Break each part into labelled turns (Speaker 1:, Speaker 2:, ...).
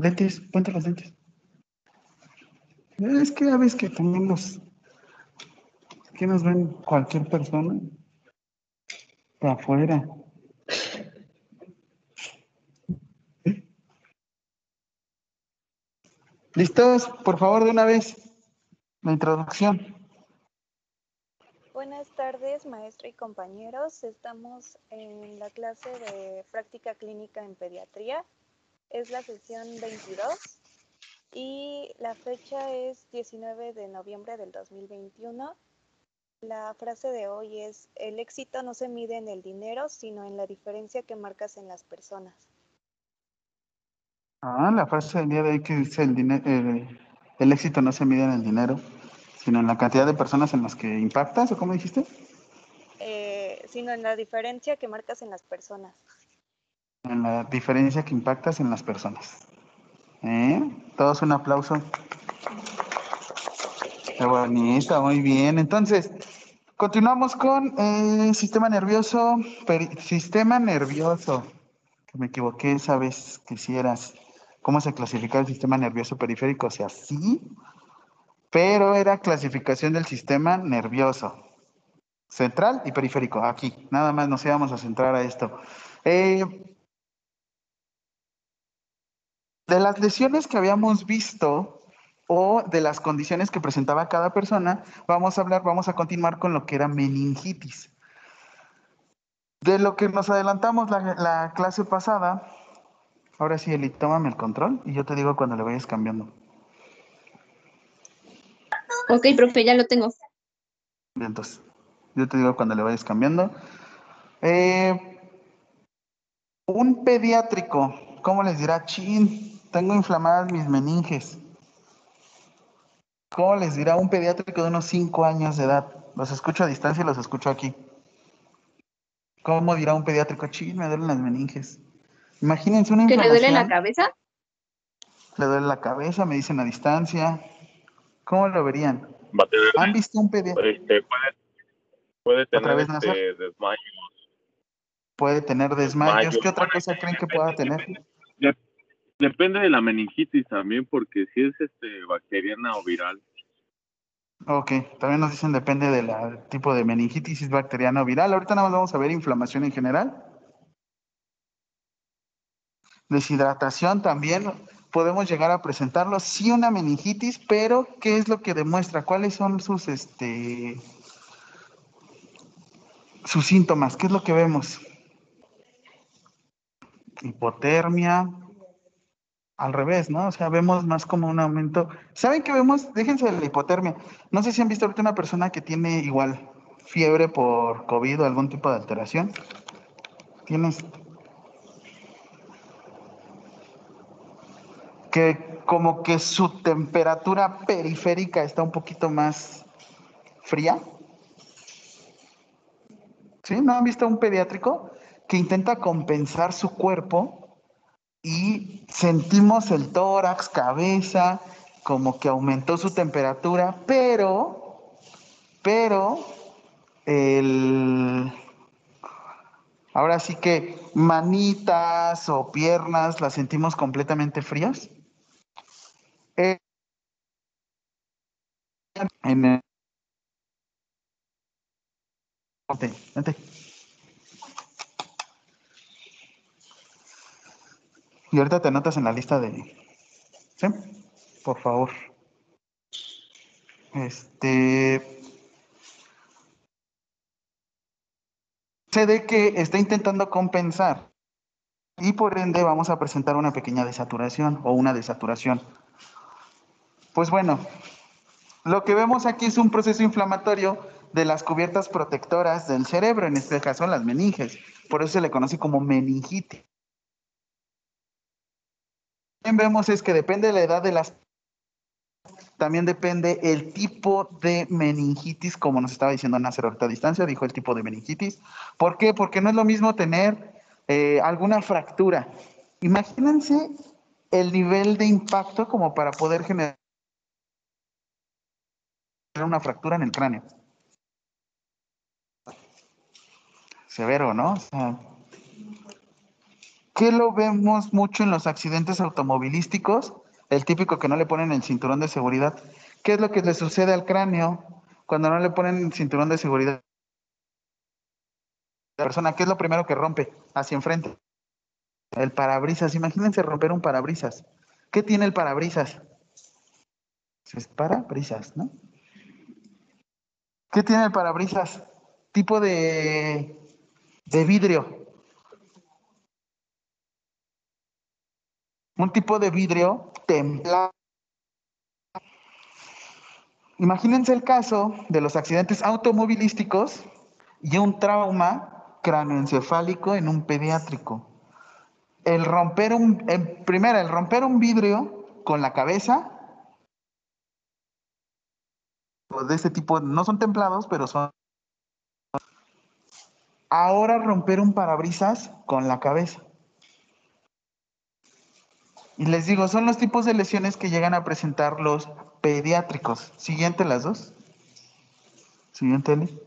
Speaker 1: Lentes, ponte los lentes. Es que ya ves que los que nos ven cualquier persona para afuera. ¿Listos? Por favor, de una vez, la introducción.
Speaker 2: Buenas tardes, maestra y compañeros. Estamos en la clase de práctica clínica en pediatría. Es la sesión 22 y la fecha es 19 de noviembre del 2021. La frase de hoy es, el éxito no se mide en el dinero, sino en la diferencia que marcas en las personas.
Speaker 1: Ah, la frase del día de hoy que dice el, dinero, el éxito no se mide en el dinero, sino en la cantidad de personas en las que impactas, ¿o cómo dijiste?
Speaker 2: Eh, sino en la diferencia que marcas en las personas.
Speaker 1: En la diferencia que impactas en las personas. ¿Eh? Todos un aplauso. Qué bonito, muy bien. Entonces, continuamos con el sistema nervioso, sistema nervioso. Me equivoqué esa vez que hicieras cómo se clasifica el sistema nervioso periférico, o sea, sí, pero era clasificación del sistema nervioso central y periférico, aquí, nada más nos íbamos a centrar a esto. Eh, de las lesiones que habíamos visto o de las condiciones que presentaba cada persona, vamos a hablar, vamos a continuar con lo que era meningitis. De lo que nos adelantamos la, la clase pasada, Ahora sí, Eli, tómame el control y yo te digo cuando le vayas cambiando.
Speaker 3: Ok, profe, ya lo tengo.
Speaker 1: Entonces, yo te digo cuando le vayas cambiando. Eh, un pediátrico, ¿cómo les dirá? Chin, tengo inflamadas mis meninges. ¿Cómo les dirá un pediátrico de unos 5 años de edad? Los escucho a distancia y los escucho aquí. ¿Cómo dirá un pediátrico? Chin, me duelen las meninges. Imagínense una
Speaker 3: ¿Que le duele la cabeza?
Speaker 1: Le duele la cabeza, me dicen a distancia. ¿Cómo lo verían? ¿Han visto un pediatra?
Speaker 4: Este, puede, puede, tener este, desmayos.
Speaker 1: Puede tener desmayos. ¿Qué otra cosa creen que pueda tener?
Speaker 4: Depende de la meningitis también, porque si es este bacteriana o viral.
Speaker 1: Ok, también nos dicen depende del tipo de meningitis, si es bacteriana o viral. Ahorita nada más vamos a ver inflamación en general. Deshidratación también podemos llegar a presentarlo, sí una meningitis, pero ¿qué es lo que demuestra? ¿Cuáles son sus este sus síntomas? ¿Qué es lo que vemos? Hipotermia, al revés, ¿no? O sea, vemos más como un aumento. ¿Saben qué vemos? Déjense de la hipotermia. No sé si han visto ahorita una persona que tiene igual fiebre por COVID o algún tipo de alteración. Tienes que como que su temperatura periférica está un poquito más fría. ¿Sí? ¿No han visto un pediátrico que intenta compensar su cuerpo y sentimos el tórax, cabeza, como que aumentó su temperatura, pero, pero, el, ahora sí que manitas o piernas las sentimos completamente frías? en el... Vente, Y ahorita te anotas en la lista de... ¿Sí? Por favor. Este... Se de que está intentando compensar y por ende vamos a presentar una pequeña desaturación o una desaturación. Pues bueno, lo que vemos aquí es un proceso inflamatorio de las cubiertas protectoras del cerebro, en este caso las meninges. Por eso se le conoce como meningitis. Vemos es que depende de la edad de las también depende el tipo de meningitis, como nos estaba diciendo Nasser ahorita a distancia, dijo el tipo de meningitis. ¿Por qué? Porque no es lo mismo tener eh, alguna fractura. Imagínense el nivel de impacto como para poder generar una fractura en el cráneo. Severo, ¿no? ¿Qué lo vemos mucho en los accidentes automovilísticos? El típico que no le ponen el cinturón de seguridad. ¿Qué es lo que le sucede al cráneo cuando no le ponen el cinturón de seguridad? La persona, ¿qué es lo primero que rompe hacia enfrente? El parabrisas. Imagínense romper un parabrisas. ¿Qué tiene el parabrisas? Es parabrisas, ¿no? ¿Qué tiene el parabrisas? Tipo de, de vidrio. Un tipo de vidrio templado. Imagínense el caso de los accidentes automovilísticos y un trauma cráneoencefálico en un pediátrico. El romper un, primera, el romper un vidrio con la cabeza de este tipo no son templados, pero son. Ahora romper un parabrisas con la cabeza. Y les digo, son los tipos de lesiones que llegan a presentar los pediátricos. Siguiente las dos. Siguiente, Eli.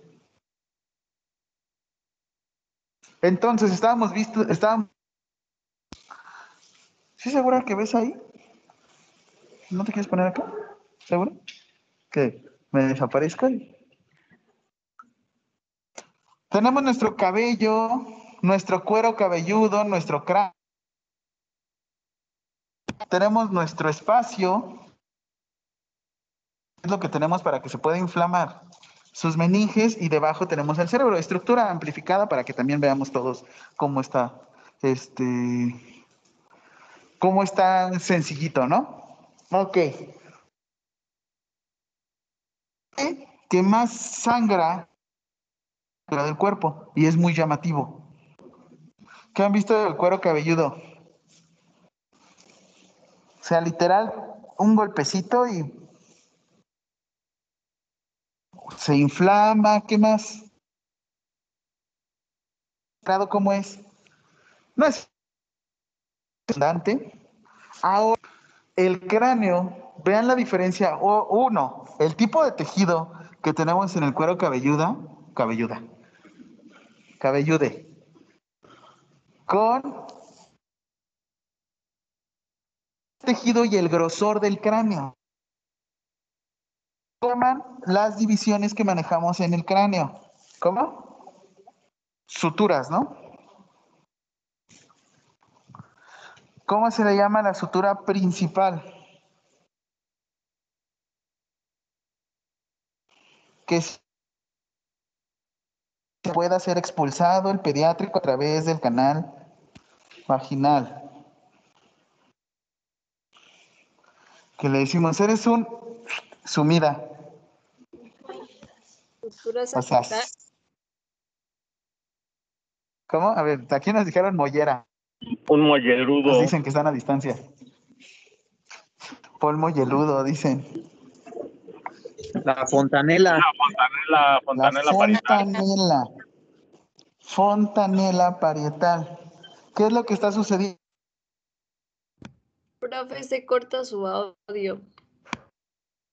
Speaker 1: Entonces, estábamos visto, estábamos. ¿Sí segura que ves ahí? ¿No te quieres poner acá? ¿Seguro? ¿Qué? me desaparezco. Tenemos nuestro cabello, nuestro cuero cabelludo, nuestro cráneo. Tenemos nuestro espacio. Es lo que tenemos para que se pueda inflamar. Sus meninges y debajo tenemos el cerebro. Estructura amplificada para que también veamos todos cómo está, este, cómo está sencillito, ¿no? Ok que más sangra del cuerpo y es muy llamativo. ¿Qué han visto del cuero cabelludo? O sea, literal, un golpecito y se inflama, ¿qué más? ¿Cómo es? No es abundante. Ahora, el cráneo, vean la diferencia. O, uno, el tipo de tejido que tenemos en el cuero cabelluda, cabelluda, cabellude, con tejido y el grosor del cráneo. Llaman las divisiones que manejamos en el cráneo. ¿Cómo? Suturas, ¿no? ¿Cómo se le llama la sutura principal? que se pueda ser expulsado el pediátrico a través del canal vaginal. Que le decimos, eres un sumida. O sea, ¿Cómo? A ver, aquí nos dijeron mollera.
Speaker 4: Un mollerudo.
Speaker 1: Nos dicen que están a distancia. Polmo yeludo, dicen.
Speaker 5: La fontanela.
Speaker 4: La fontanela, fontanela
Speaker 1: fontanela. Fontanela parietal. ¿Qué es lo que está sucediendo?
Speaker 2: Profe, se corta su audio.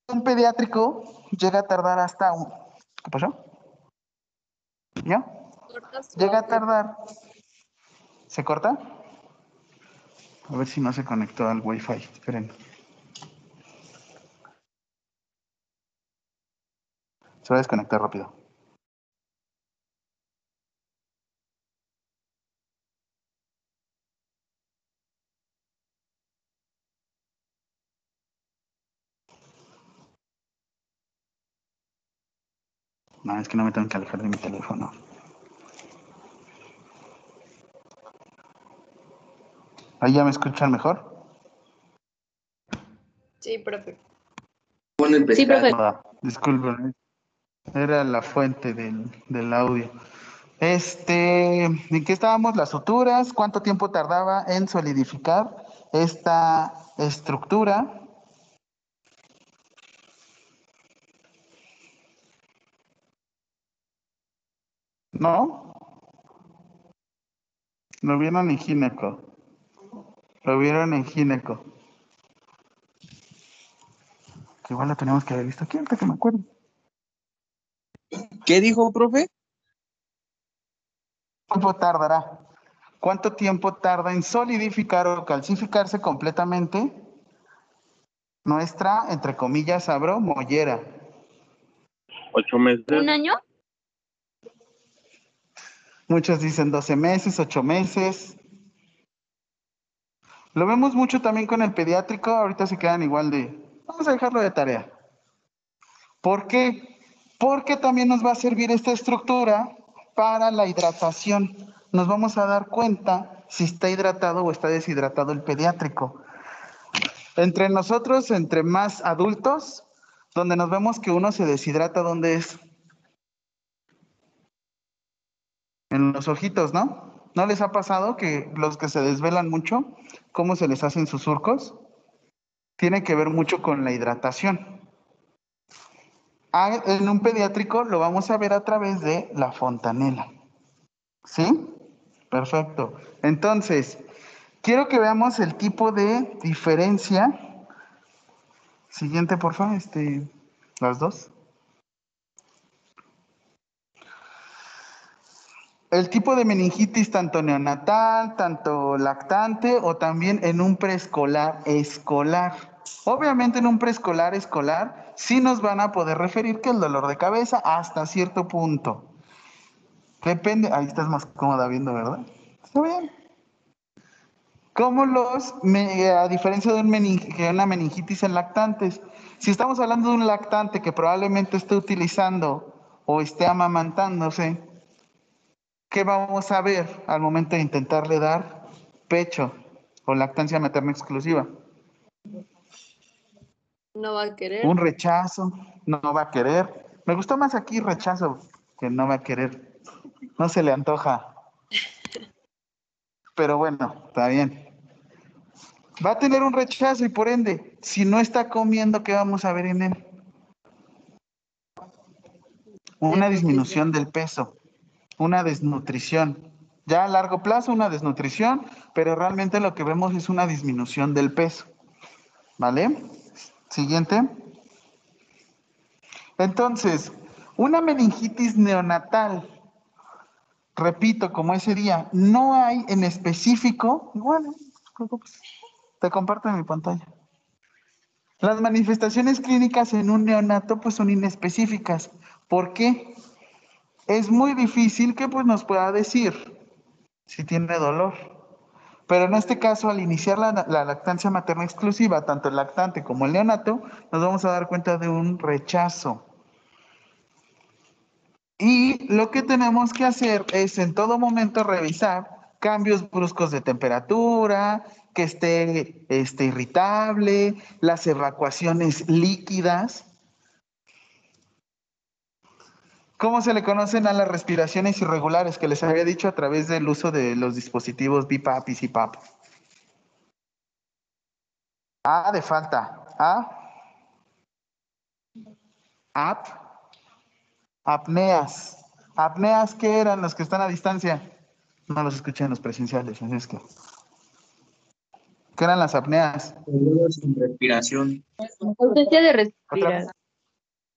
Speaker 1: Un pediátrico llega a tardar hasta un... ¿Qué pasó? ¿Ya? Llega a tardar. ¿Se corta? A ver si no se conectó al Wi-Fi. Esperen. Se va a desconectar rápido. No, es que no me tengo que alejar de mi teléfono. ¿Ahí ya me escuchan mejor?
Speaker 2: Sí, profe.
Speaker 3: Sí, profe.
Speaker 1: disculpen. Era la fuente del, audio. Este, ¿en qué estábamos? Las suturas, ¿cuánto tiempo tardaba en solidificar esta estructura? ¿No? Lo vieron en gineco. Lo vieron en gineco. Que igual lo tenemos que haber visto aquí, ahorita que me acuerdo.
Speaker 5: ¿Qué dijo, profe?
Speaker 1: ¿Cuánto tardará? ¿Cuánto tiempo tarda en solidificar o calcificarse completamente nuestra, entre comillas, abro, mollera?
Speaker 4: Ocho meses.
Speaker 6: ¿Un año?
Speaker 1: Muchos dicen 12 meses, 8 meses. Lo vemos mucho también con el pediátrico, ahorita se quedan igual de, vamos a dejarlo de tarea. ¿Por qué? Porque también nos va a servir esta estructura para la hidratación. Nos vamos a dar cuenta si está hidratado o está deshidratado el pediátrico. Entre nosotros, entre más adultos, donde nos vemos que uno se deshidrata, ¿dónde es? En los ojitos, ¿no? ¿No les ha pasado que los que se desvelan mucho, cómo se les hacen sus surcos? Tiene que ver mucho con la hidratación. Ah, en un pediátrico lo vamos a ver a través de la fontanela. ¿Sí? Perfecto. Entonces, quiero que veamos el tipo de diferencia. Siguiente, por favor, este, las dos. El tipo de meningitis tanto neonatal, tanto lactante o también en un preescolar escolar. Obviamente en un preescolar escolar sí nos van a poder referir que el dolor de cabeza hasta cierto punto. Depende, ahí estás más cómoda viendo, ¿verdad? Está bien. Como los, a diferencia de, una meningitis en lactantes, si estamos hablando de un lactante que probablemente esté utilizando o esté amamantándose, ¿qué vamos a ver al momento de intentarle dar pecho o lactancia materna exclusiva?
Speaker 6: No va a querer.
Speaker 1: Un rechazo, no va a querer. Me gustó más aquí rechazo que no va a querer. No se le antoja. Pero bueno, está bien. Va a tener un rechazo y por ende, si no está comiendo, ¿qué vamos a ver en él? Una disminución del peso una desnutrición. Ya a largo plazo una desnutrición, pero realmente lo que vemos es una disminución del peso. ¿Vale? Siguiente. Entonces, una meningitis neonatal, repito, como ese día, no hay en específico, bueno, te comparto en mi pantalla. Las manifestaciones clínicas en un neonato pues son inespecíficas. ¿Por qué? Es muy difícil que pues nos pueda decir si tiene dolor. Pero en este caso, al iniciar la, lactancia materna exclusiva, tanto el lactante como el neonato, nos vamos a dar cuenta de un rechazo. Y lo que tenemos que hacer es en todo momento revisar cambios bruscos de temperatura, que esté, esté irritable, las evacuaciones líquidas, ¿Cómo se le conocen a las respiraciones irregulares que les había dicho a través del uso de los dispositivos BIPAP y CPAP? A de falta. A. Ap. Apneas. Apneas, ¿qué eran los que están a distancia? No los escuché en los presenciales, así es que. ¿Qué eran las apneas?
Speaker 3: respiración.
Speaker 6: Ausencia de respirar.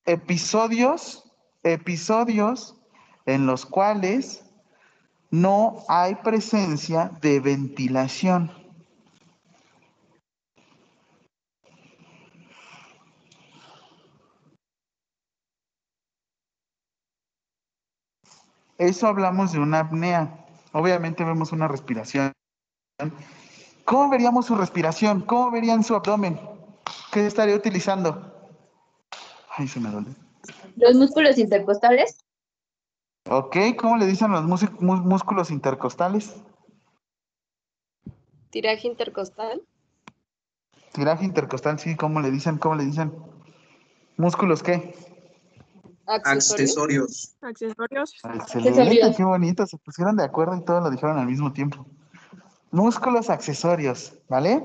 Speaker 1: Episodios episodios en los cuales no hay presencia de ventilación. Eso hablamos de una apnea. Obviamente vemos una respiración. ¿Cómo veríamos su respiración? ¿Cómo verían su abdomen? ¿Qué estaría utilizando? Ay, se me duele.
Speaker 6: Los músculos intercostales.
Speaker 1: Ok, ¿cómo le dicen los músculos intercostales?
Speaker 6: Tiraje intercostal.
Speaker 1: Tiraje intercostal, sí, ¿cómo le dicen? ¿Cómo le dicen? ¿Músculos qué?
Speaker 3: Accesorios.
Speaker 6: Accesorios.
Speaker 1: Excelente, qué bonito, se pusieron de acuerdo y todo lo dijeron al mismo tiempo. Músculos accesorios, ¿vale?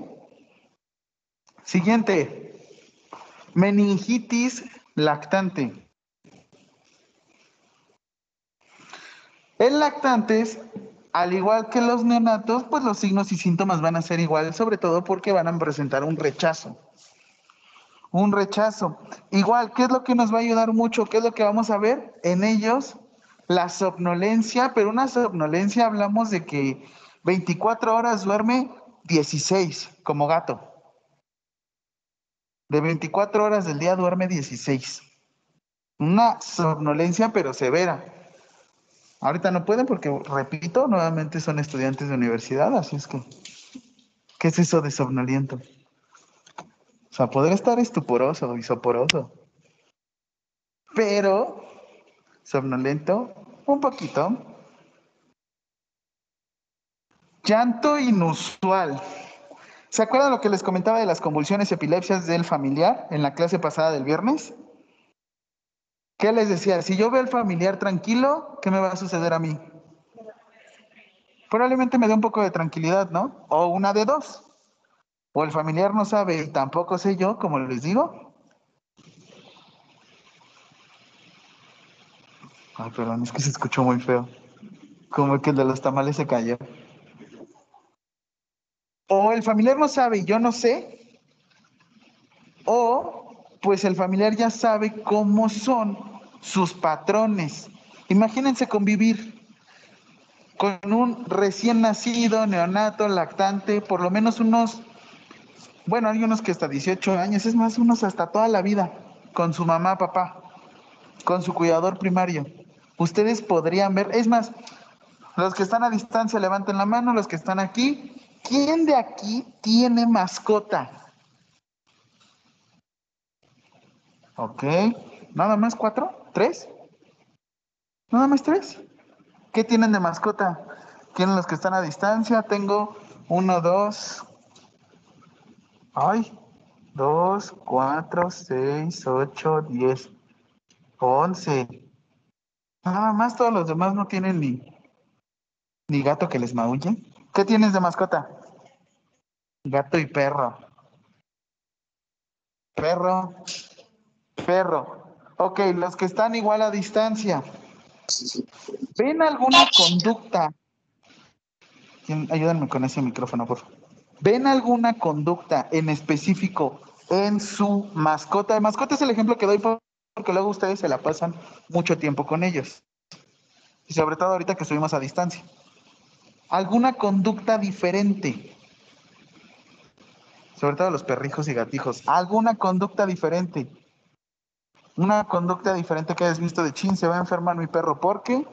Speaker 1: Siguiente. Meningitis lactante. En lactantes, al igual que los neonatos, pues los signos y síntomas van a ser iguales, sobre todo porque van a presentar un rechazo. Un rechazo. Igual, ¿qué es lo que nos va a ayudar mucho? ¿Qué es lo que vamos a ver? En ellos, la somnolencia, pero una somnolencia hablamos de que 24 horas duerme 16 como gato. De 24 horas del día duerme 16. Una somnolencia pero severa. Ahorita no pueden porque, repito, nuevamente son estudiantes de universidad, así es que, ¿qué es eso de somnoliento? O sea, podría estar estuporoso y soporoso. Pero, somnolento, un poquito. Llanto inusual. ¿Se acuerdan lo que les comentaba de las convulsiones y epilepsias del familiar en la clase pasada del viernes? ¿Qué les decía? Si yo veo al familiar tranquilo, ¿qué me va a suceder a mí? Probablemente me dé un poco de tranquilidad, ¿no? O una de dos. O el familiar no sabe y tampoco sé yo, como les digo. Ay, perdón, es que se escuchó muy feo. Como que el de los tamales se cayó. O el familiar no sabe y yo no sé. O pues el familiar ya sabe cómo son sus patrones. Imagínense convivir con un recién nacido, neonato, lactante, por lo menos unos, bueno, hay unos que hasta 18 años, es más, unos hasta toda la vida, con su mamá, papá, con su cuidador primario. Ustedes podrían ver, es más, los que están a distancia levanten la mano, los que están aquí, ¿quién de aquí tiene mascota? Ok, nada más cuatro, tres, nada más tres. ¿Qué tienen de mascota? ¿Tienen los que están a distancia? Tengo uno, dos, ay, dos, cuatro, seis, ocho, diez, once. Nada más todos los demás no tienen ni, ni gato que les maulle. ¿Qué tienes de mascota? Gato y perro. Perro, perro. Ok, los que están igual a distancia. ¿Ven alguna conducta? ¿Quién- Ayúdenme con ese micrófono, por favor. ¿Ven alguna conducta en específico en su mascota? Mascota es el ejemplo que doy por- porque luego ustedes se la pasan mucho tiempo con ellos. Y sobre todo ahorita que estuvimos a distancia. ¿Alguna conducta diferente? Sobre todo los perrijos y gatijos. ¿Alguna conducta diferente? Una conducta diferente que hayas visto de chin, se va a enfermar mi perro, ¿por qué?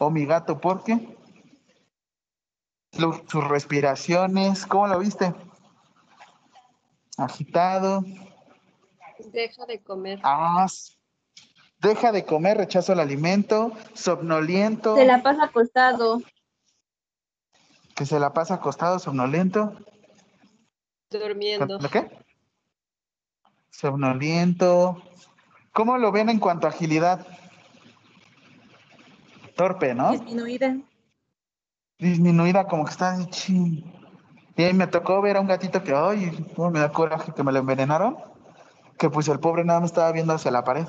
Speaker 1: O mi gato, ¿por qué? Lu- Sus respiraciones, ¿cómo lo viste? Agitado.
Speaker 6: Deja de comer.
Speaker 1: Ah, deja de comer, rechazo el alimento, somnoliento,
Speaker 6: Se la pasa acostado,
Speaker 1: que se la pasa acostado, somnoliento.
Speaker 6: durmiendo.
Speaker 1: ¿Lo qué? Somnoliento. ¿Cómo lo ven en cuanto a agilidad? Torpe, ¿no?
Speaker 2: Disminuida.
Speaker 1: disminuida, como que está de chin. Y ahí me tocó ver a un gatito que, ay, cómo me da coraje que me lo envenenaron, que pues el pobre nada más estaba viendo hacia la pared.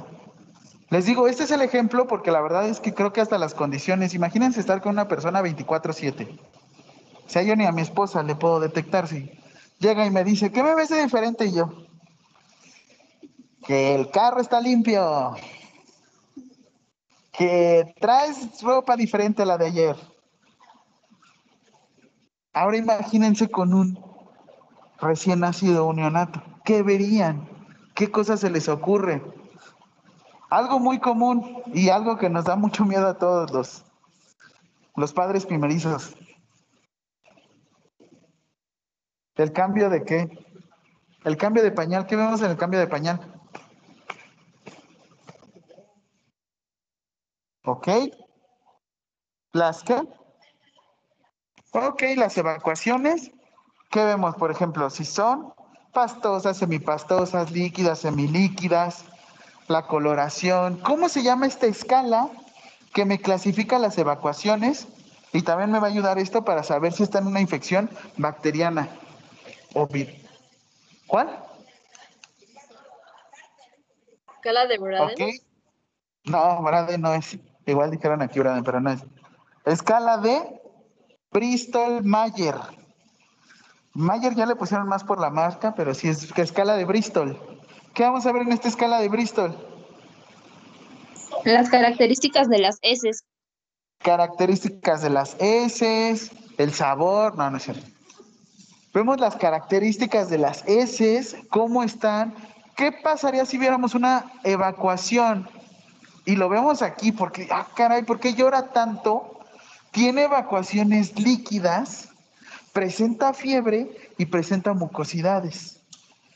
Speaker 1: Les digo, este es el ejemplo porque la verdad es que creo que hasta las condiciones, imagínense estar con una persona 24/7. O sea, yo ni a mi esposa le puedo detectar si llega y me dice, ¿qué me ves de diferente? Y yo, que el carro está limpio, que traes ropa diferente a la de ayer. Ahora imagínense con un recién nacido, un neonato. ¿Qué verían? ¿Qué cosas se les ocurre? Algo muy común y algo que nos da mucho miedo a todos los, los padres primerizos. ¿El cambio de qué? El cambio de pañal. ¿Qué vemos en el cambio de pañal? ¿Ok? ¿Las qué? Ok, las evacuaciones. ¿Qué vemos, por ejemplo? Si son pastosas, semipastosas, líquidas, semilíquidas, la coloración. ¿Cómo se llama esta escala que me clasifica las evacuaciones? Y también me va a ayudar esto para saber si está en una infección bacteriana o vir- ¿Cuál?
Speaker 6: Escala de Braden.
Speaker 1: Ok. No, Braden no es. Igual dijeron aquí Braden, pero no es. Escala de Bristol Mayer. Mayer ya le pusieron más por la marca, pero sí es que escala de Bristol. ¿Qué vamos a ver en esta escala de Bristol?
Speaker 6: Las características de las heces.
Speaker 1: características de las heces, el sabor, no, no es cierto. Vemos las características de las heces, cómo están. ¿Qué pasaría si viéramos una evacuación? Y lo vemos aquí porque, ah, caray, ¿por qué llora tanto? Tiene evacuaciones líquidas, presenta fiebre y presenta mucosidades.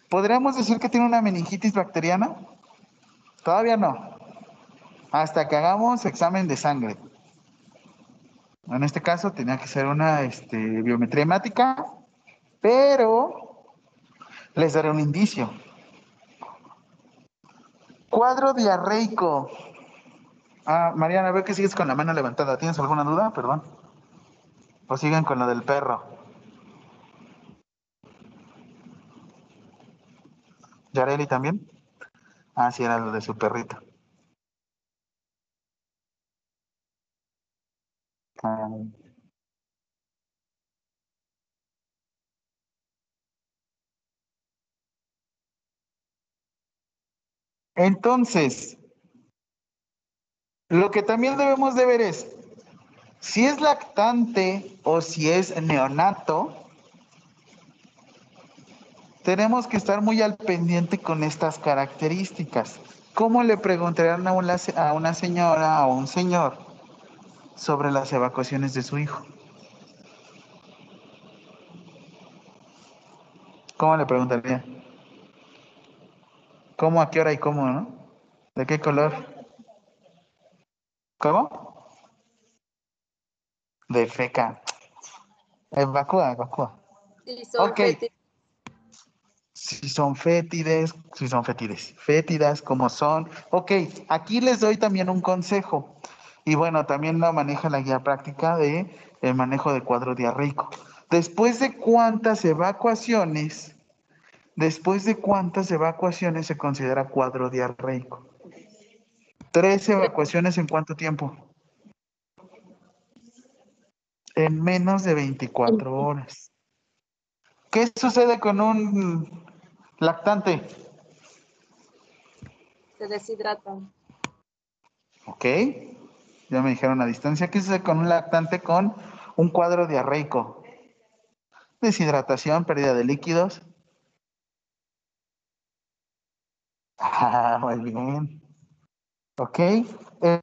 Speaker 1: ¿Podríamos decir que tiene una meningitis bacteriana? Todavía no. Hasta que hagamos examen de sangre. En este caso tenía que ser una este, biometría hemática, pero les daré un indicio. Cuadro diarreico. Ah, Mariana, veo que sigues con la mano levantada. ¿Tienes alguna duda? Perdón. O siguen con lo del perro. ¿Yareli también? Ah, sí, era lo de su perrito. Ah. Entonces, lo que también debemos de ver es si es lactante o si es neonato, tenemos que estar muy al pendiente con estas características. ¿Cómo le preguntarían a una, a una señora o un señor sobre las evacuaciones de su hijo? ¿Cómo le preguntaría? ¿Cómo, a qué hora y cómo, no? ¿De qué color? ¿Cómo? De feca. Evacúa, evacúa.
Speaker 6: Sí, son
Speaker 1: Ok.
Speaker 6: fétidos.
Speaker 1: Si son fétides, si son fétides, fétidas, como son. Ok, aquí les doy también un consejo. Y bueno, también lo maneja la guía práctica de el manejo de cuadro diarreico. Después de cuántas evacuaciones, después de cuántas evacuaciones se considera cuadro diarreico. Tres evacuaciones en cuánto tiempo? En menos de 24 horas. ¿Qué sucede con un lactante?
Speaker 6: Se deshidratan.
Speaker 1: Ok, ya me dijeron a distancia. ¿Qué sucede con un lactante con un cuadro diarreico? Deshidratación, pérdida de líquidos. Ah, muy bien. Ok. eh,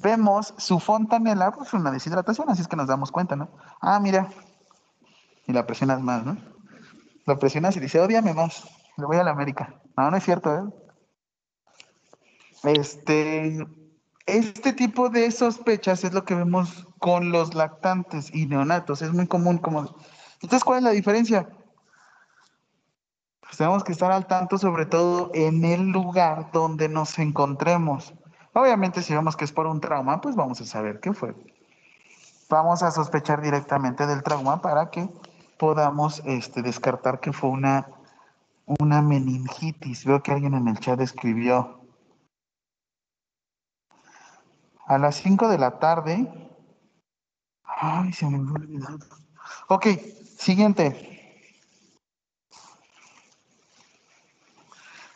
Speaker 1: vemos su fontanela, pues una deshidratación, así es que nos damos cuenta, ¿no? Ah, mira. Y la presionas más, ¿no? Lo presionas y dice, odiame más. Le voy a la América. No, no es cierto, ¿eh? Este, este tipo de sospechas es lo que vemos con los lactantes y neonatos. Es muy común. Como... Entonces, ¿cuál es la diferencia? Pues tenemos que estar al tanto, sobre todo en el lugar donde nos encontremos. Obviamente, si vemos que es por un trauma, pues vamos a saber qué fue. Vamos a sospechar directamente del trauma para que podamos este, descartar que fue una, una meningitis. Veo que alguien en el chat escribió. A las 5 de la tarde. Ay, se me olvidado. Ok, siguiente.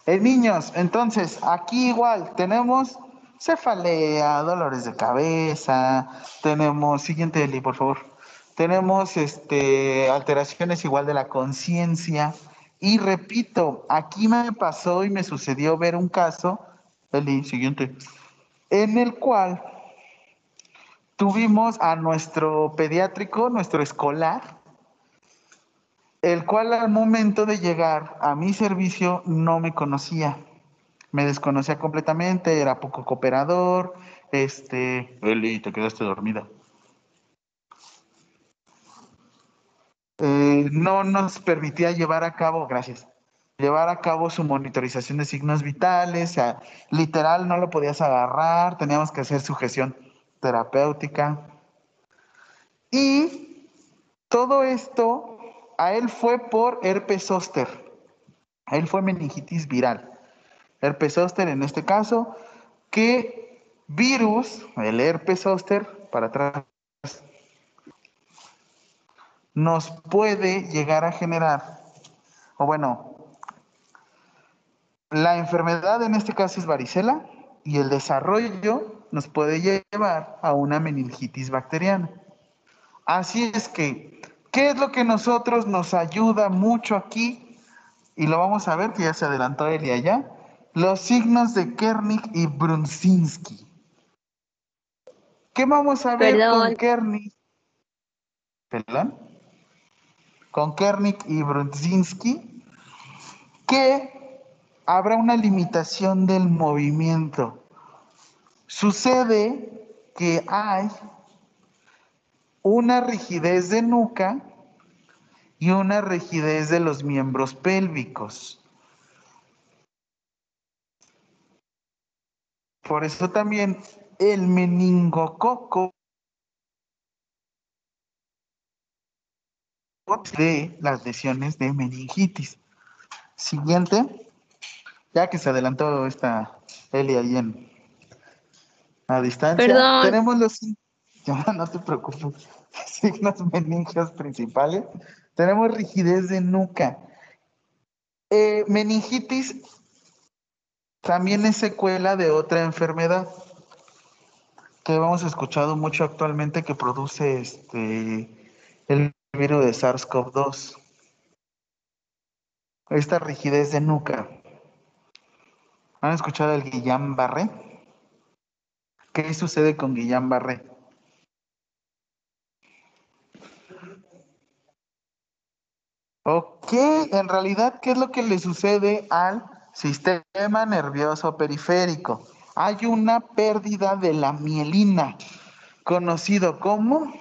Speaker 1: En niños, entonces, aquí igual tenemos cefalea, dolores de cabeza, tenemos, siguiente Eli, por favor. Tenemos este alteraciones igual de la conciencia. Y repito, aquí me pasó y me sucedió ver un caso, Eli, siguiente, en el cual tuvimos a nuestro pediátrico, nuestro escolar, el cual al momento de llegar a mi servicio no me conocía. Me desconocía completamente, era poco cooperador. Este, Eli, te quedaste dormida. Eh, no nos permitía llevar a cabo, gracias, llevar a cabo su monitorización de signos vitales, o sea, literal no lo podías agarrar, teníamos que hacer sujeción terapéutica. Y todo esto a él fue por herpes zóster. A él fue meningitis viral. Herpes zóster en este caso, que virus, el herpes zóster, para atrás, nos puede llegar a generar, o bueno, la enfermedad en este caso es varicela y el desarrollo nos puede llevar a una meningitis bacteriana. Así es que, ¿qué es lo que nosotros nos ayuda mucho aquí? Y lo vamos a ver, que ya se adelantó Eli allá. Los signos de Kernig y Brunzinski. ¿Qué vamos a ver con. Kernig? ¿Perdón? Con Kernig y Brunzinski, que habrá una limitación del movimiento. Sucede que hay una rigidez de nuca y una rigidez de los miembros pélvicos. Por eso también el meningococo de las lesiones de meningitis. Siguiente, ya que se adelantó esta Eli ahí en a distancia.
Speaker 6: Perdón.
Speaker 1: Tenemos los no te preocupes. Signos meningios principales. Tenemos rigidez de nuca. Eh, meningitis también es secuela de otra enfermedad que hemos escuchado mucho actualmente que produce este el virus de SARS-CoV-2. Esta rigidez de nuca. ¿Han escuchado el Guillain-Barré? ¿Qué sucede con Guillain-Barré? Ok, en realidad, ¿qué es lo que le sucede al sistema nervioso periférico? Hay una pérdida de la mielina, conocido como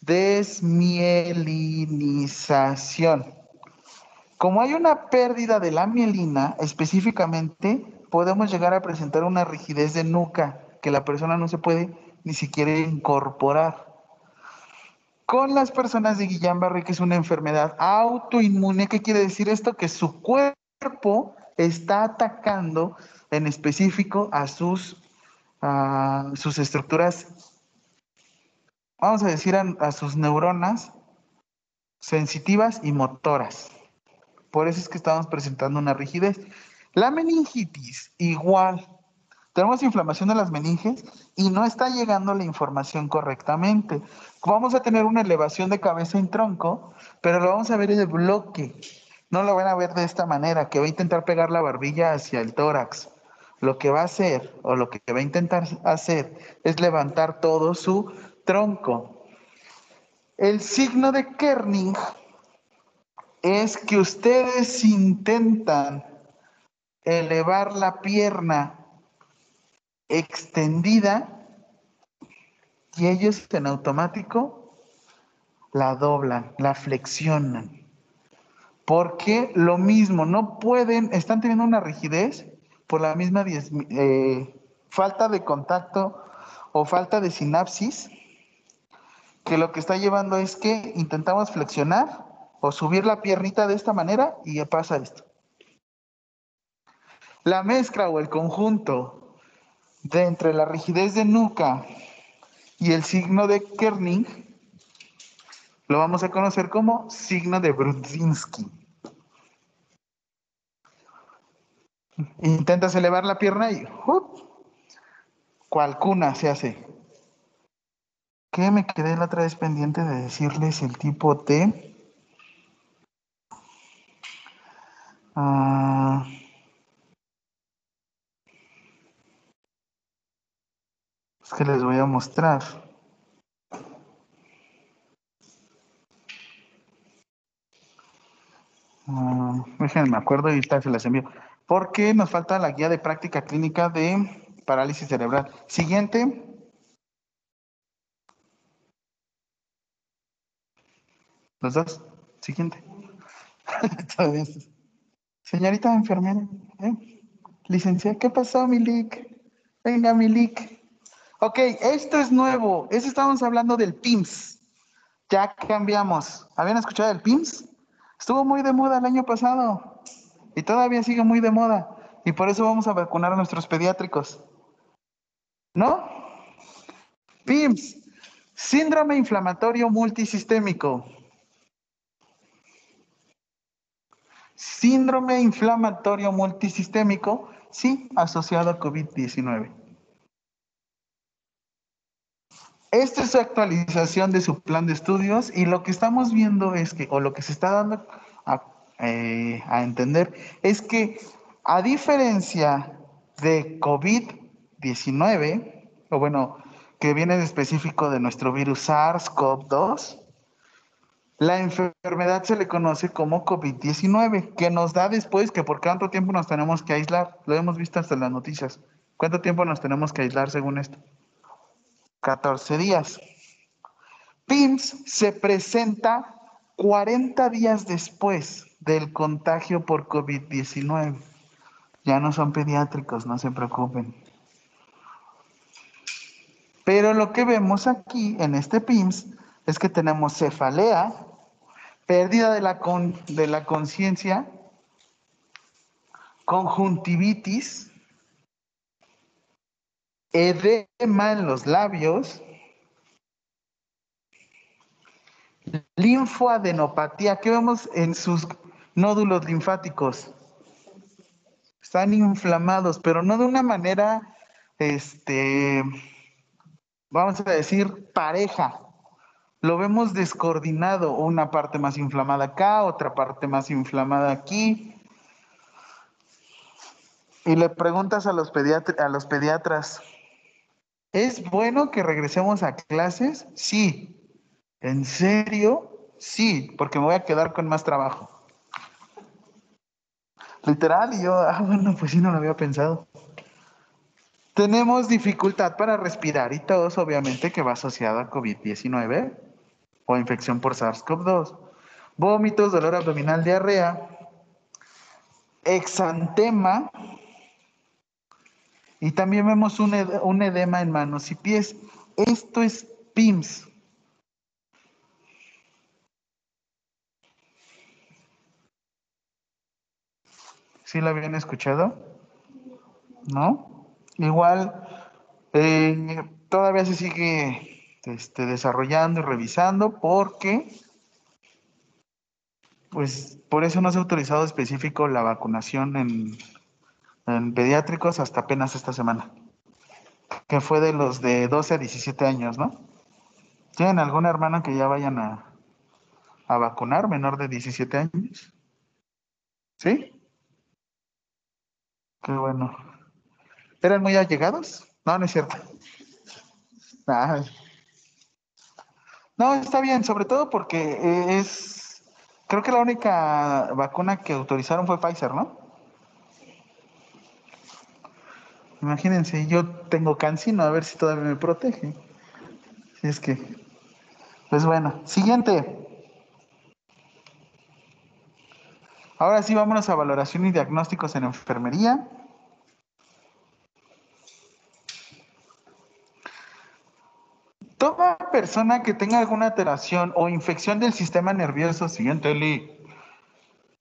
Speaker 1: desmielinización. Como hay una pérdida de la mielina, específicamente podemos llegar a presentar una rigidez de nuca que la persona no se puede ni siquiera incorporar. Con las personas de Guillain-Barré, que es una enfermedad autoinmune, ¿qué quiere decir esto? Que su cuerpo está atacando en específico a sus, a sus estructuras, vamos a decir, a, a sus neuronas sensitivas y motoras. Por eso es que estamos presentando una rigidez. La meningitis, igual. Tenemos inflamación de las meninges y no está llegando la información correctamente. Vamos a tener una elevación de cabeza en tronco, pero lo vamos a ver el bloque. No lo van a ver de esta manera, que va a intentar pegar la barbilla hacia el tórax. Lo que va a hacer o lo que va a intentar hacer es levantar todo su tronco. El signo de Kerning es que ustedes intentan elevar la pierna extendida y ellos en automático la doblan, la flexionan. Porque lo mismo, no pueden, están teniendo una rigidez por la misma eh, falta de contacto o falta de sinapsis, que lo que está llevando es que intentamos flexionar o subir la piernita de esta manera y ya pasa esto. La mezcla o el conjunto de entre la rigidez de nuca y el signo de Kerning lo vamos a conocer como signo de Brudzinski. Intentas elevar la pierna y ¡up! cual cuna se hace. ¿Qué me quedé la otra vez pendiente de decirles el tipo T? Ah, es que les voy a mostrar. Ah, déjenme, me acuerdo y ahorita se las envío. Porque nos falta la guía de práctica clínica de parálisis cerebral. Siguiente. Los dos. Siguiente. Señorita enfermera, ¿eh? licenciada, ¿qué pasó, Milik? Venga, Milik. Ok, esto es nuevo. Eso estábamos hablando del PIMS. Ya cambiamos. ¿Habían escuchado del PIMS? Estuvo muy de moda el año pasado y todavía sigue muy de moda. Y por eso vamos a vacunar a nuestros pediátricos. ¿No? PIMS, síndrome inflamatorio multisistémico. Síndrome inflamatorio multisistémico, sí, asociado a COVID-19. Esta es su actualización de su plan de estudios y lo que estamos viendo es que, o lo que se está dando a, eh, entender, es que a diferencia de COVID-19, o bueno, que viene en específico de nuestro virus SARS-CoV-2, la enfermedad se le conoce como COVID-19, que nos da después que por cuánto tiempo nos tenemos que aislar. Lo hemos visto hasta en las noticias. ¿Cuánto tiempo nos tenemos que aislar según esto? 14 días. PIMS se presenta 40 días después del contagio por COVID-19. Ya no son pediátricos, no se preocupen. Pero lo que vemos aquí en este PIMS es que tenemos cefalea, pérdida de la, de la conciencia, conjuntivitis, edema en los labios, linfoadenopatía. ¿Qué vemos en sus nódulos linfáticos? Están inflamados, pero no de una manera, este, vamos a decir, pareja. Lo vemos descoordinado, una parte más inflamada acá, otra parte más inflamada aquí. Y le preguntas a los, pediatr- a los pediatras, ¿es bueno que regresemos a clases? Sí. ¿En serio? Sí, porque me voy a quedar con más trabajo. Literal, y yo, ah, bueno, pues sí, no lo había pensado. Tenemos dificultad para respirar y tos, obviamente, que va asociada a COVID-19 o infección por SARS-CoV-2. Vómitos, dolor abdominal, diarrea, exantema y también vemos un, ed- un edema en manos y pies. Esto es PIMS. ¿Sí lo habían escuchado? ¿No? Igual, eh, todavía se sigue este, desarrollando y revisando porque, pues, por eso no se ha autorizado específico la vacunación en, en pediátricos hasta apenas esta semana, que fue de los de 12 a 17 años, ¿no? ¿Tienen alguna hermana que ya vayan a, a vacunar, menor de 17 años? ¿Sí? Qué bueno. ¿Eran muy allegados? No, no es cierto. No, está bien, sobre todo porque eh, es, creo que la única vacuna que autorizaron fue Pfizer, ¿no? Imagínense, yo tengo cancino, a ver si todavía me protege. Si es que, pues bueno, siguiente. Ahora sí, vámonos a valoración y diagnósticos en enfermería. Toda persona que tenga alguna alteración o infección del sistema nervioso, siguiente, Lee,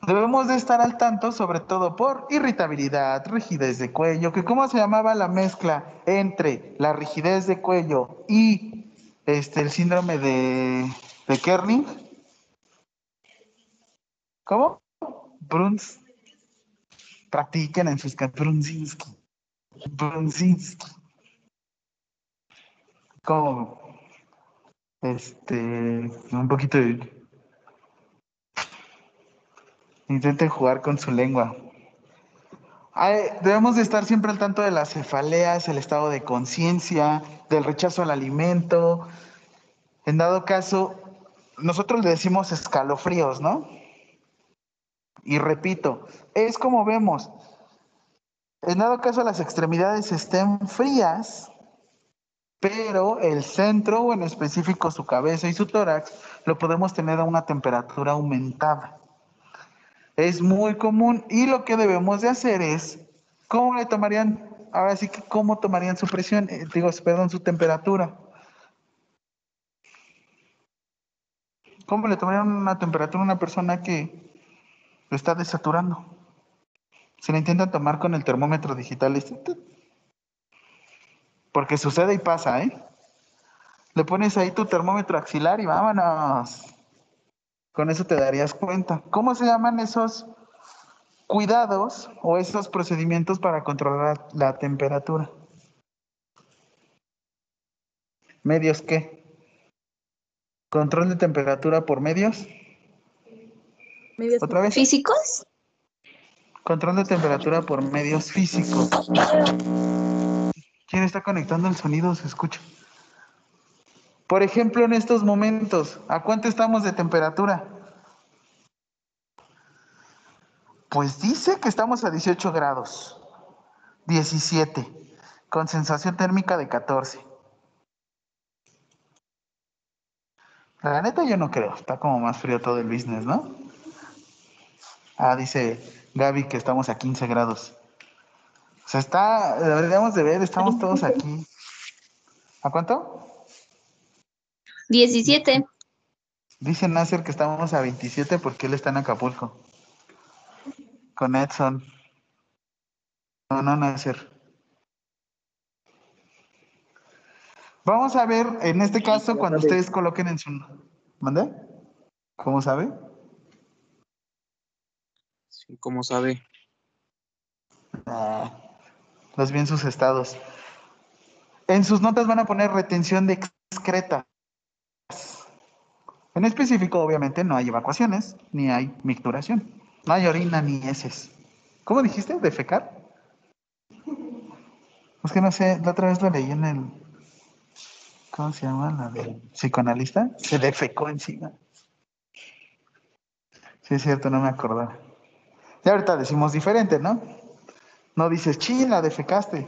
Speaker 1: debemos de estar al tanto, sobre todo por irritabilidad, rigidez de cuello, que cómo se llamaba la mezcla entre la rigidez de cuello y este, el síndrome de, de Kerning. ¿Cómo? Bruns. Practiquen en sus Brunzinski. Brunzinski. Como este un poquito de intenten jugar con su lengua. Debemos de estar siempre al tanto de las cefaleas, el estado de conciencia, del rechazo al alimento. En dado caso, nosotros le decimos escalofríos, ¿no? Y repito, es como vemos. En dado caso las extremidades estén frías, pero el centro, o en específico su cabeza y su tórax, lo podemos tener a una temperatura aumentada. Es muy común y lo que debemos de hacer es, ¿cómo le tomarían, ahora sí que cómo tomarían su presión, Eh, digo, perdón, su temperatura? ¿Cómo le tomarían una temperatura a una persona que lo está desaturando? Se le intenta tomar con el termómetro digital. Porque sucede y pasa, ¿eh? Le pones ahí tu termómetro axilar y vámonos. Con eso te darías cuenta. ¿Cómo se llaman esos cuidados o esos procedimientos para controlar la temperatura? ¿Medios qué? ¿Control de temperatura por medios?
Speaker 7: Medios
Speaker 1: ¿Otra vez?
Speaker 7: físicos.
Speaker 1: Control de temperatura por medios físicos. ¿Quién está conectando el sonido? Se escucha. Por ejemplo, en estos momentos, ¿a cuánto estamos de temperatura? Pues dice que estamos a 18 grados, 17, con sensación térmica de 14. La neta yo no creo, está como más frío todo el business, ¿no? Ah, dice Gaby que estamos a 15 grados. O sea, está, deberíamos de ver, estamos todos aquí. ¿A cuánto?
Speaker 7: 17.
Speaker 1: Dice Nasser que estamos a 27 porque él está en Acapulco. Con Edson. No, no, Nasser. Vamos a ver, en este caso, cuando ustedes coloquen en su... ¿Mande? ¿Cómo sabe?
Speaker 5: Sí, ¿Cómo sabe?
Speaker 1: Ah, los vi en sus estados. En sus notas van a poner retención de excreta. En específico, obviamente, no hay evacuaciones, ni hay micturación. No hay orina ni heces. ¿Cómo dijiste? ¿Defecar? Es que no sé, la otra vez lo leí en el... ¿Cómo se llama? La del psicoanalista. Se defecó encima. Sí, es cierto, no me acordaba. Y ahorita decimos diferente, ¿no? No dices, chila, defecaste.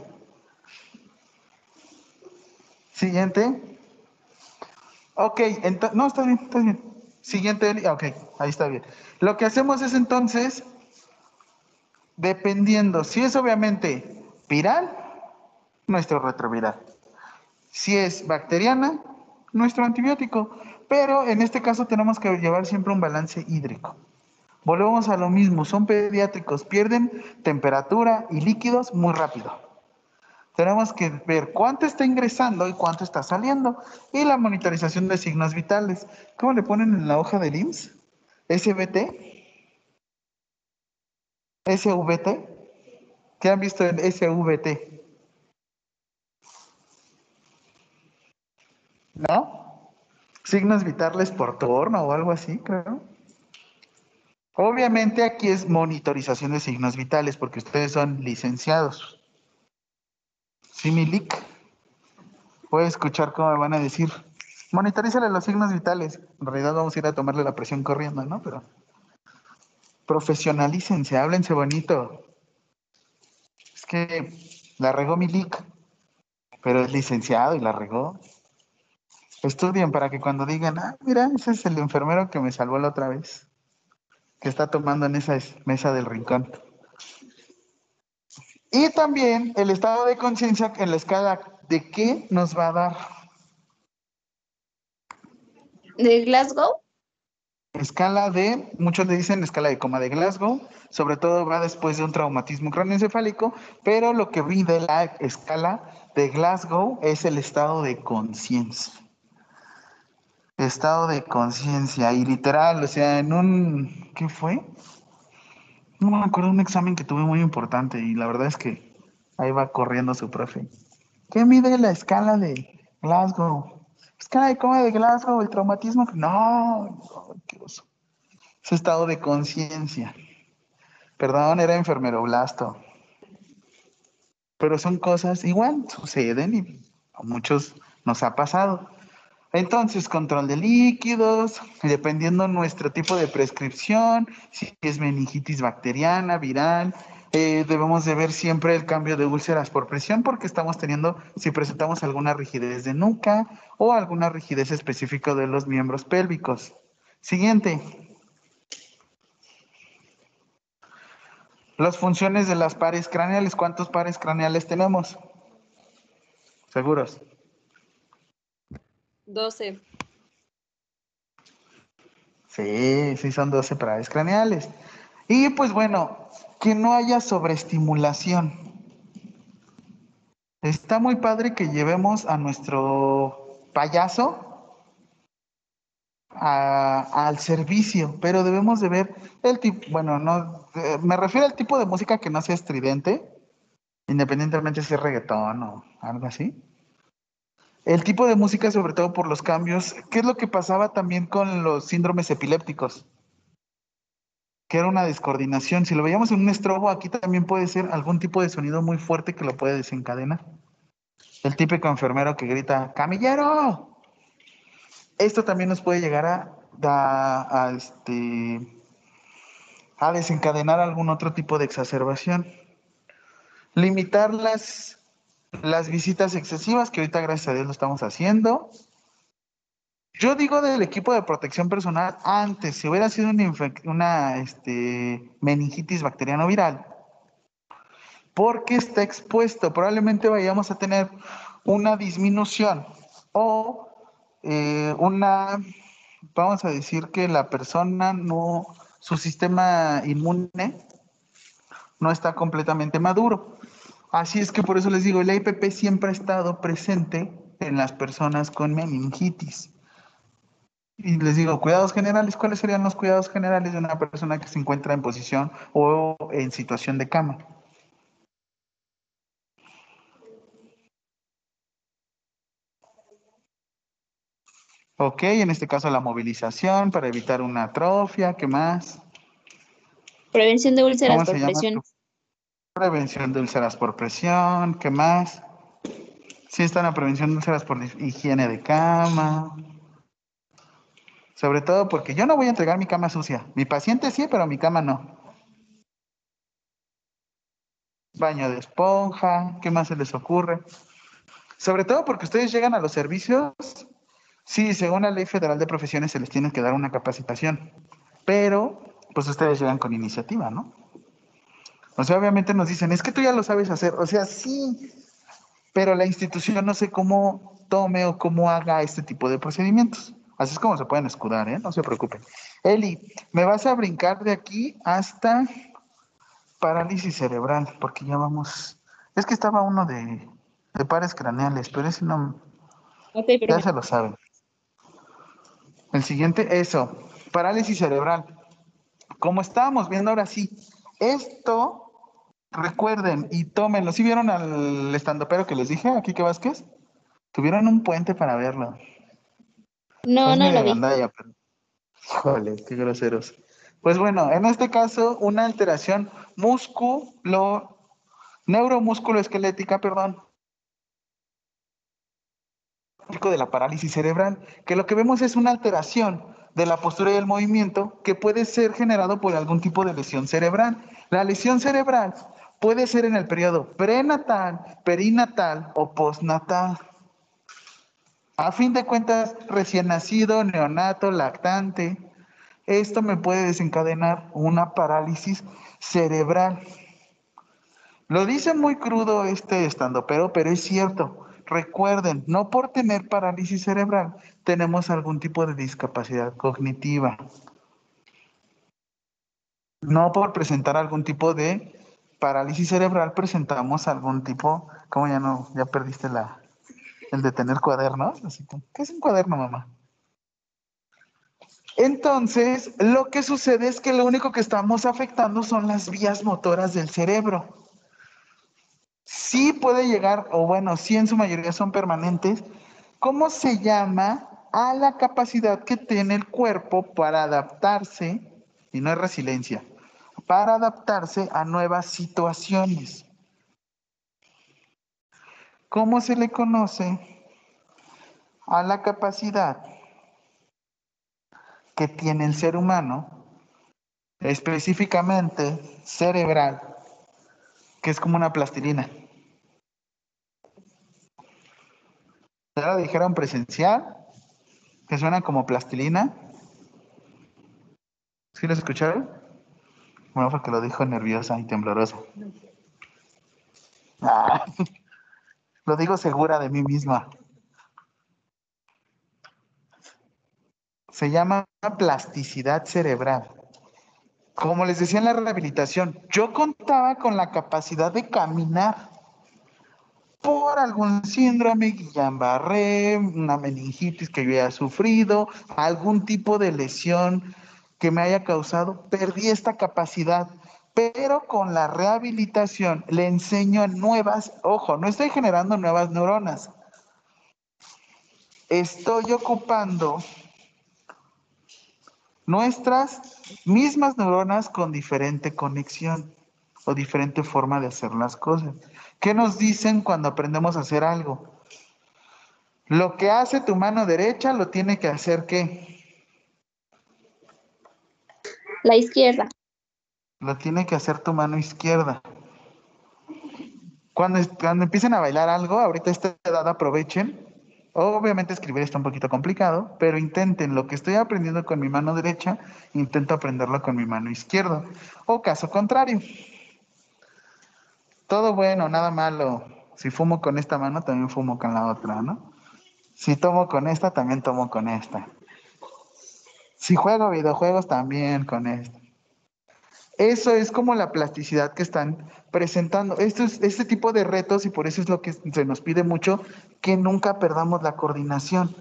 Speaker 1: Siguiente. Ok, no, está bien, está bien. Siguiente, ok, ahí está bien. Lo que hacemos es entonces, dependiendo, si es obviamente viral, nuestro retroviral. Si es bacteriana, nuestro antibiótico. Pero en este caso tenemos que llevar siempre un balance hídrico. Volvemos a lo mismo, son pediátricos, pierden temperatura y líquidos muy rápido. Tenemos que ver cuánto está ingresando y cuánto está saliendo. Y la monitorización de signos vitales. ¿Cómo le ponen en la hoja del IMSS? SBT. SVT. ¿Qué han visto en SVT? ¿No? Signos vitales por turno o algo así, creo. Obviamente aquí es monitorización de signos vitales porque ustedes son licenciados. Voy a escuchar cómo me van a decir. Monitorízale los signos vitales. En realidad vamos a ir a tomarle la presión corriendo, ¿no? Pero profesionalícense, háblense bonito. Es que la regó Milik, pero es licenciado y la regó. Estudien para que cuando digan, ah, mira, ese es el enfermero que me salvó la otra vez, que está tomando en esa mesa del rincón. Y también el estado de conciencia en la escala de qué nos va a dar.
Speaker 7: ¿De Glasgow?
Speaker 1: Escala de, muchos le dicen escala de coma de Glasgow, sobre todo va después de un traumatismo craneoencefálico, pero lo que brinde la escala de Glasgow es el estado de conciencia. Estado de conciencia, y literal, o sea, en un, ¿qué fue? No me acuerdo un examen que tuve muy importante y la verdad es que ahí va corriendo su profe. ¿Qué mide la escala de Glasgow? Escala de coma de Glasgow, el traumatismo. No, no qué oso. Es estado de conciencia. Perdón, era enfermero blasto. Pero son cosas igual, suceden y a muchos nos ha pasado. Entonces, control de líquidos, dependiendo nuestro tipo de prescripción, si es meningitis bacteriana, viral, eh, debemos de ver siempre el cambio de úlceras por presión porque estamos teniendo, si presentamos alguna rigidez de nuca o alguna rigidez específica de los miembros pélvicos. Siguiente. Las funciones de las pares craneales. ¿Cuántos pares craneales tenemos? ¿Seguros?
Speaker 6: 12.
Speaker 1: Sí, sí son 12 pares craneales. Y pues bueno, que no haya sobreestimulación. Está muy padre que llevemos a nuestro payaso al servicio, pero debemos de ver el tipo, bueno, no, eh, me refiero al tipo de música que no sea estridente, independientemente si es reggaetón o algo así. El tipo de música, sobre todo por los cambios, ¿qué es lo que pasaba también con los síndromes epilépticos? Que era una descoordinación. Si lo veíamos en un estrobo, aquí también puede ser algún tipo de sonido muy fuerte que lo puede desencadenar. El típico enfermero que grita, ¡camillero! Esto también nos puede llegar a, este, desencadenar algún otro tipo de exacerbación. Limitar las, las visitas excesivas, que ahorita gracias a Dios lo estamos haciendo. Yo digo del equipo de protección personal, antes, si hubiera sido una, una este, meningitis bacteriano viral, porque está expuesto, probablemente vayamos a tener una disminución o eh, una, vamos a decir que la persona no, su sistema inmune no está completamente maduro. Así es que por eso les digo, el IPP siempre ha estado presente en las personas con meningitis. Y les digo, cuidados generales, ¿cuáles serían los cuidados generales de una persona que se encuentra en posición o en situación de cama? Ok, en este caso la movilización para evitar una atrofia, ¿qué más?
Speaker 7: Prevención de úlceras
Speaker 1: ¿Cómo
Speaker 7: por presión.
Speaker 1: Prevención de úlceras por presión, ¿qué más? Sí está la prevención de úlceras por higiene de cama. Sobre todo porque yo no voy a entregar mi cama sucia. Mi paciente sí, pero mi cama no. Baño de esponja, ¿qué más se les ocurre? Sobre todo porque ustedes llegan a los servicios, sí, según la Ley Federal de Profesiones se les tiene que dar una capacitación, pero pues ustedes llegan con iniciativa, ¿no? O sea, obviamente nos dicen, es que tú ya lo sabes hacer. O sea, sí, pero la institución no sé cómo tome o cómo haga este tipo de procedimientos. Así es como se pueden escudar, ¿eh? No se preocupen. Eli, me vas a brincar de aquí hasta parálisis cerebral, porque ya vamos. Es que estaba uno de, de pares craneales, pero ese no. Ya se lo saben. El siguiente, eso. Parálisis cerebral. Como estábamos viendo ahora sí, esto, recuerden y tómenlo. ¿Sí vieron al estandopero que les dije, aquí que Vázquez? Tuvieron un puente para verlo.
Speaker 7: No,
Speaker 1: Es
Speaker 7: no lo vi.
Speaker 1: pero- Híjole, qué groseros. Pues bueno, en este caso, una alteración músculo, neuromúsculo esquelética, perdón, de la parálisis cerebral, que lo que vemos es una alteración de la postura y el movimiento que puede ser generado por algún tipo de lesión cerebral. La lesión cerebral puede ser en el periodo prenatal, perinatal o postnatal. A fin de cuentas, recién nacido, neonato, lactante, esto me puede desencadenar una parálisis cerebral. Lo dice muy crudo este estandopero, pero es cierto. Recuerden, no por tener parálisis cerebral tenemos algún tipo de discapacidad cognitiva. No por presentar algún tipo de parálisis cerebral presentamos algún tipo, como ya no, ya perdiste la, el de tener cuadernos, así ¿qué es un cuaderno, mamá? Entonces, lo que sucede es que lo único que estamos afectando son las vías motoras del cerebro. Sí puede llegar, o bueno, sí en su mayoría son permanentes. ¿Cómo se llama a la capacidad que tiene el cuerpo para adaptarse, y no es resiliencia, para adaptarse a nuevas situaciones? ¿Cómo se le conoce a la capacidad que tiene el ser humano, específicamente cerebral, que es como una plastilina? ¿Ya lo dijeron presencial? ¿Que suena como plastilina? ¿Sí lo escucharon? Bueno, porque lo dijo nerviosa y temblorosa. Ah, lo digo segura de mí misma. Se llama plasticidad cerebral. Como les decía en la rehabilitación, yo contaba con la capacidad de caminar por algún síndrome, Guillain-Barré, una meningitis que yo haya sufrido, algún tipo de lesión que me haya causado, perdí esta capacidad. Pero con la rehabilitación le enseño nuevas, ojo, no estoy generando nuevas neuronas. estoy ocupando nuestras mismas neuronas con diferente conexión o diferente forma de hacer las cosas. ¿Qué nos dicen cuando aprendemos a hacer algo? Lo que hace tu mano derecha lo tiene que hacer qué?
Speaker 7: La izquierda.
Speaker 1: Lo tiene que hacer tu mano izquierda. Cuando, cuando empiecen a bailar algo, ahorita esta edad aprovechen. Obviamente escribir está un poquito complicado, pero intenten lo que estoy aprendiendo con mi mano derecha, intento aprenderlo con mi mano izquierda. O caso contrario. Todo bueno, nada malo. Si fumo con esta mano, también fumo con la otra, ¿no? Si tomo con esta, también tomo con esta. Si juego videojuegos, también con esta. Eso es como la plasticidad que están presentando. Esto es, este tipo de retos, y por eso es lo que se nos pide mucho, que nunca perdamos la coordinación,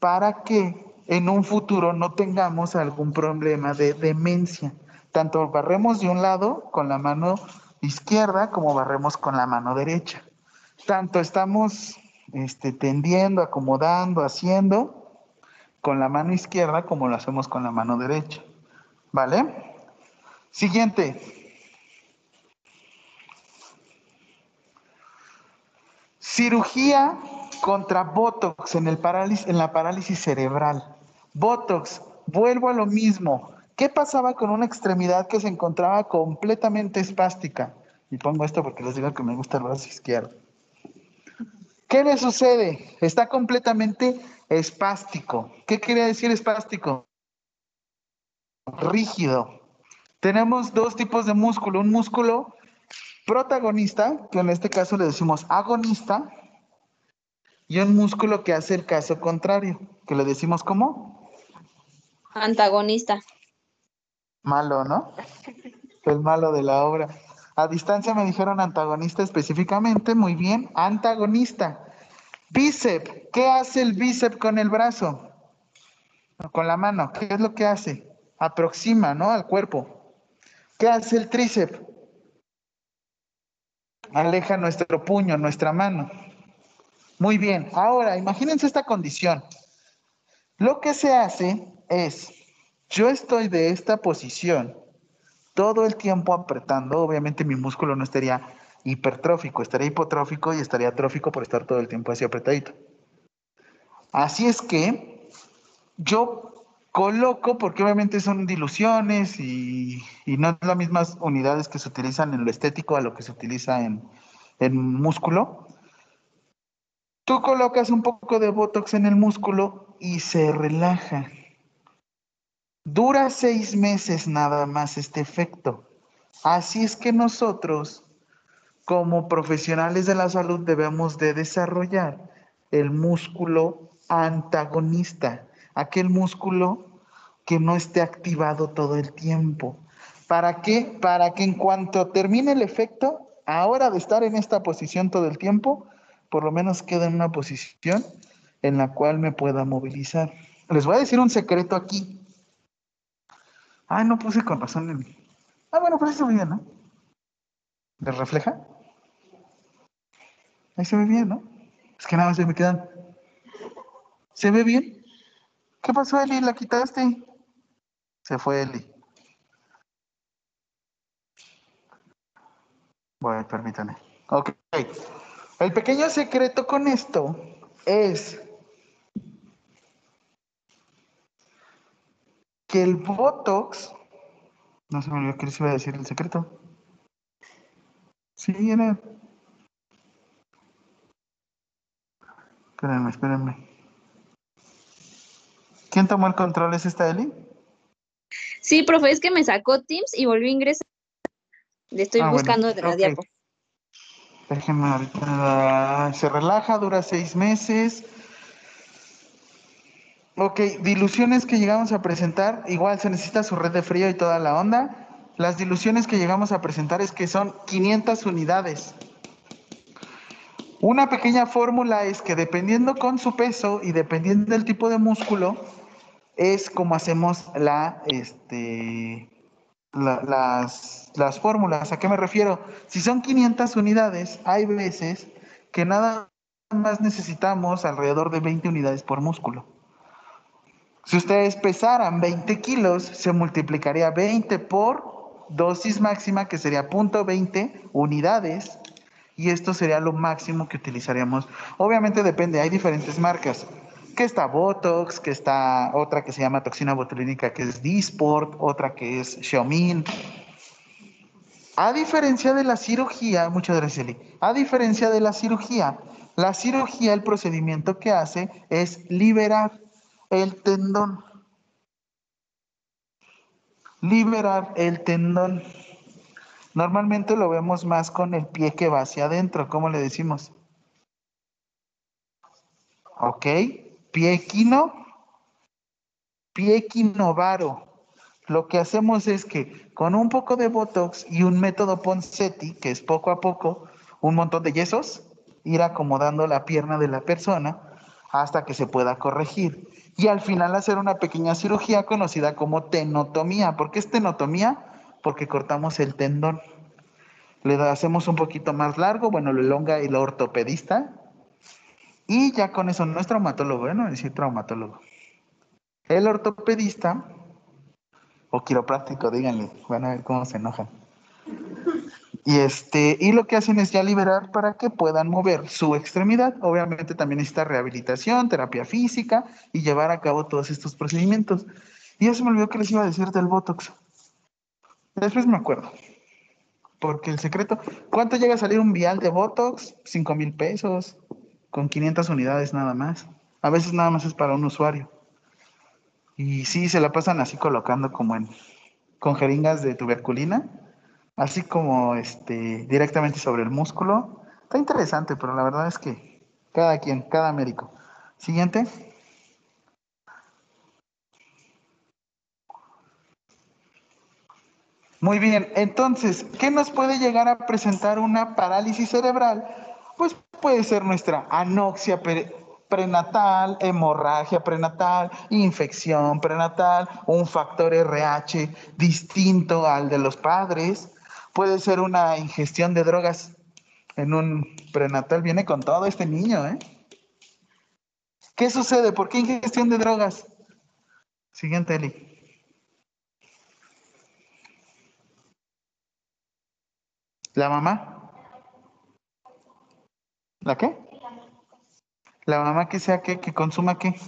Speaker 1: para que en un futuro no tengamos algún problema de demencia. Tanto barremos de un lado con la mano izquierda como barremos con la mano derecha. Tanto estamos este, tendiendo, acomodando, haciendo con la mano izquierda como lo hacemos con la mano derecha. ¿Vale? Siguiente. Cirugía contra Botox en, el parálisis, en la parálisis cerebral. Botox, vuelvo a lo mismo. ¿Qué pasaba con una extremidad que se encontraba completamente espástica? Y pongo esto porque les digo que me gusta el brazo izquierdo. ¿Qué le sucede? Está completamente espástico. ¿Qué quiere decir espástico? Rígido. Tenemos dos tipos de músculo. Un músculo protagonista, que en este caso le decimos agonista, y un músculo que hace el caso contrario, que le decimos ¿cómo?
Speaker 7: Antagonista.
Speaker 1: Malo, ¿no? El malo de la obra. A distancia me dijeron antagonista específicamente, muy bien, antagonista. Bíceps, ¿qué hace el bíceps con el brazo? Con la mano, ¿qué es lo que hace? Aproxima, ¿no? Al cuerpo. ¿Qué hace el tríceps? Aleja nuestro puño, nuestra mano. Muy bien, ahora imagínense esta condición. Lo que se hace es, yo estoy de esta posición todo el tiempo apretando, obviamente mi músculo no estaría hipertrófico, estaría hipotrófico y estaría atrófico por estar todo el tiempo así apretadito. Así es que yo coloco, porque obviamente son diluciones y, y no las mismas unidades que se utilizan en lo estético a lo que se utiliza en, en músculo. Tú colocas un poco de Botox en el músculo y se relaja. Dura seis meses nada más este efecto. Así es que nosotros, como profesionales de la salud, debemos de desarrollar el músculo antagonista, aquel músculo que no esté activado todo el tiempo. ¿Para qué? Para que en cuanto termine el efecto, ahora de estar en esta posición todo el tiempo, por lo menos quede en una posición en la cual me pueda movilizar. Les voy a decir un secreto aquí. Ay, no puse con razón el... Ah, bueno, pues ve bien, ¿no? ¿Les refleja? Ahí se ve bien, ¿no? Es que nada más se me quedan... ¿Se ve bien? ¿Qué pasó, Eli? ¿La quitaste? Se fue Eli. Bueno, permítanme. Ok. El pequeño secreto con esto es que el Botox, no se me olvidó que les iba a decir el secreto. Sí, viene. Espérenme, espérenme. ¿Quién tomó el control? ¿Es esta Eli?
Speaker 7: Sí, profe, es que me sacó Teams y volví a ingresar. Le estoy
Speaker 1: Ah, bueno,
Speaker 7: buscando de la
Speaker 1: ok.
Speaker 7: diapo.
Speaker 1: Déjenme ahorita. Se relaja, dura seis meses. Ok, diluciones que llegamos a presentar, igual se necesita su red de frío y toda la onda. Las diluciones que llegamos a presentar es que son 500 unidades. Una pequeña fórmula es que dependiendo con su peso y dependiendo del tipo de músculo, es como hacemos la, este, la- las, las fórmulas. ¿A qué me refiero? Si son 500 unidades, hay veces que nada más necesitamos alrededor de 20 unidades por músculo. Si ustedes pesaran 20 kilos, se multiplicaría 20 por dosis máxima, que sería 0.20 unidades, y esto sería lo máximo que utilizaríamos. Obviamente depende, hay diferentes marcas. Que está Botox, que está otra que se llama toxina botulínica, que es Disport, otra que es Xiaomin. A diferencia de la cirugía, muchas gracias, Eli. A diferencia de la cirugía, la cirugía, el procedimiento que hace es liberar el tendón. Liberar el tendón. Normalmente lo vemos más con el pie que va hacia adentro, ¿cómo le decimos? ¿Ok? Pie equino, pie equinovaro. Lo que hacemos es que con un poco de Botox y un método Ponseti, que es poco a poco, un montón de yesos, ir acomodando la pierna de la persona hasta que se pueda corregir. Y al final hacer una pequeña cirugía conocida como tenotomía. ¿Por qué es tenotomía? Porque cortamos el tendón. Le hacemos un poquito más largo, bueno, lo elonga el ortopedista. Y ya con eso, no es traumatólogo, ¿eh? no es decir traumatólogo. El ortopedista, o quiropráctico, díganle, van a ver cómo se enojan. Y, este, y lo que hacen es ya liberar para que puedan mover su extremidad. Obviamente también necesita rehabilitación, terapia física y llevar a cabo todos estos procedimientos. Y ya se me olvidó que les iba a decir del Botox. Después me acuerdo. Porque el secreto, ¿cuánto llega a salir un vial de Botox? 5 mil pesos, con 500 unidades nada más. A veces nada más es para un usuario. Y sí, se la pasan así colocando como en, con jeringas de tuberculina así como este, directamente sobre el músculo. Está interesante, pero la verdad es que cada quien, cada médico. Siguiente. Muy bien, entonces, ¿qué nos puede llegar a presentar una parálisis cerebral? Pues puede ser nuestra anoxia prenatal, hemorragia prenatal, infección prenatal, un factor RH distinto al de los padres, Puede ser una ingestión de drogas en un prenatal. Viene con todo este niño, ¿eh? ¿Qué sucede? ¿Por qué ingestión de drogas? Siguiente, Eli. ¿La mamá? ¿La qué? La mamá que sea que, que consuma qué?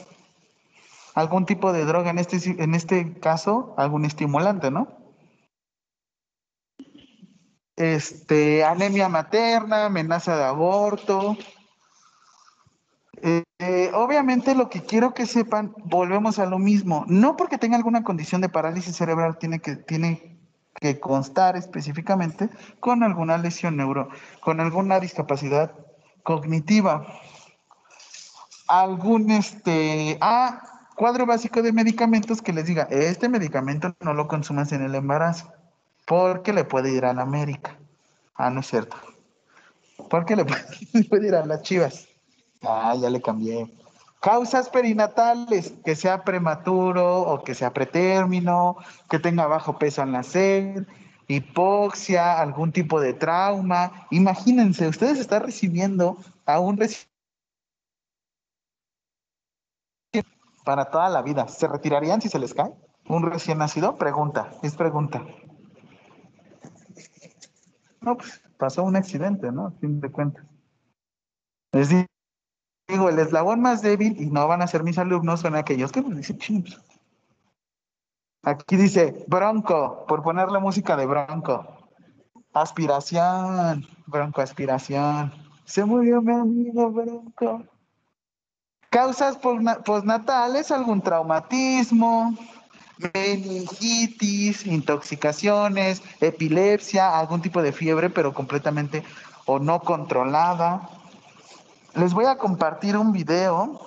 Speaker 1: Algún tipo de droga, en este, en este caso, algún estimulante, ¿no? este, anemia materna, amenaza de aborto. Eh, eh, obviamente lo que quiero que sepan, volvemos a lo mismo, no porque tenga alguna condición de parálisis cerebral tiene que, tiene que constar específicamente con alguna lesión neuro, con alguna discapacidad cognitiva. Algún este, ah, cuadro básico de medicamentos que les diga, este medicamento no lo consumas en el embarazo porque le puede ir a la América. Ah, no es cierto. Porque le puede, ir a las chivas. Ah, ya le cambié. Causas perinatales, que sea prematuro o que sea pretérmino, que tenga bajo peso al nacer, hipoxia, algún tipo de trauma. Imagínense, ustedes están recibiendo a un recién para toda la vida. ¿Se retirarían si se les cae? ¿Un recién nacido? Pregunta, es pregunta. No, pues pasó un accidente, ¿no? A fin de cuentas. Les digo, el eslabón más débil, y no van a ser mis alumnos, son aquellos que pues". Aquí dice Bronco, por ponerle música de Bronco. Aspiración, Bronco, aspiración. Se murió mi amigo Bronco. Causas postnatales, algún traumatismo, meningitis, intoxicaciones, epilepsia, algún tipo de fiebre, pero completamente o no controlada. Les voy a compartir un video.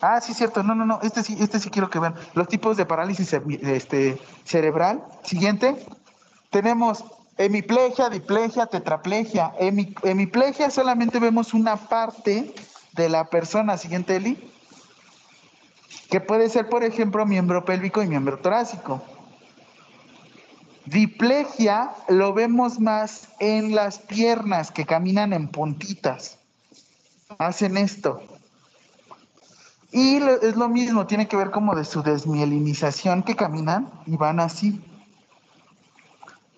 Speaker 1: Ah, sí, cierto. No, no, no. Este sí, este sí quiero que vean. Los tipos de parálisis este, cerebral. Siguiente. Tenemos hemiplegia, diplegia, tetraplegia. hemiplegia solamente vemos una parte de la persona. Siguiente, Eli que puede ser, por ejemplo, miembro pélvico y miembro torácico. Diplegia lo vemos más en las piernas que caminan en puntitas. Hacen esto. Y es lo mismo, tiene que ver como de su desmielinización que caminan y van así.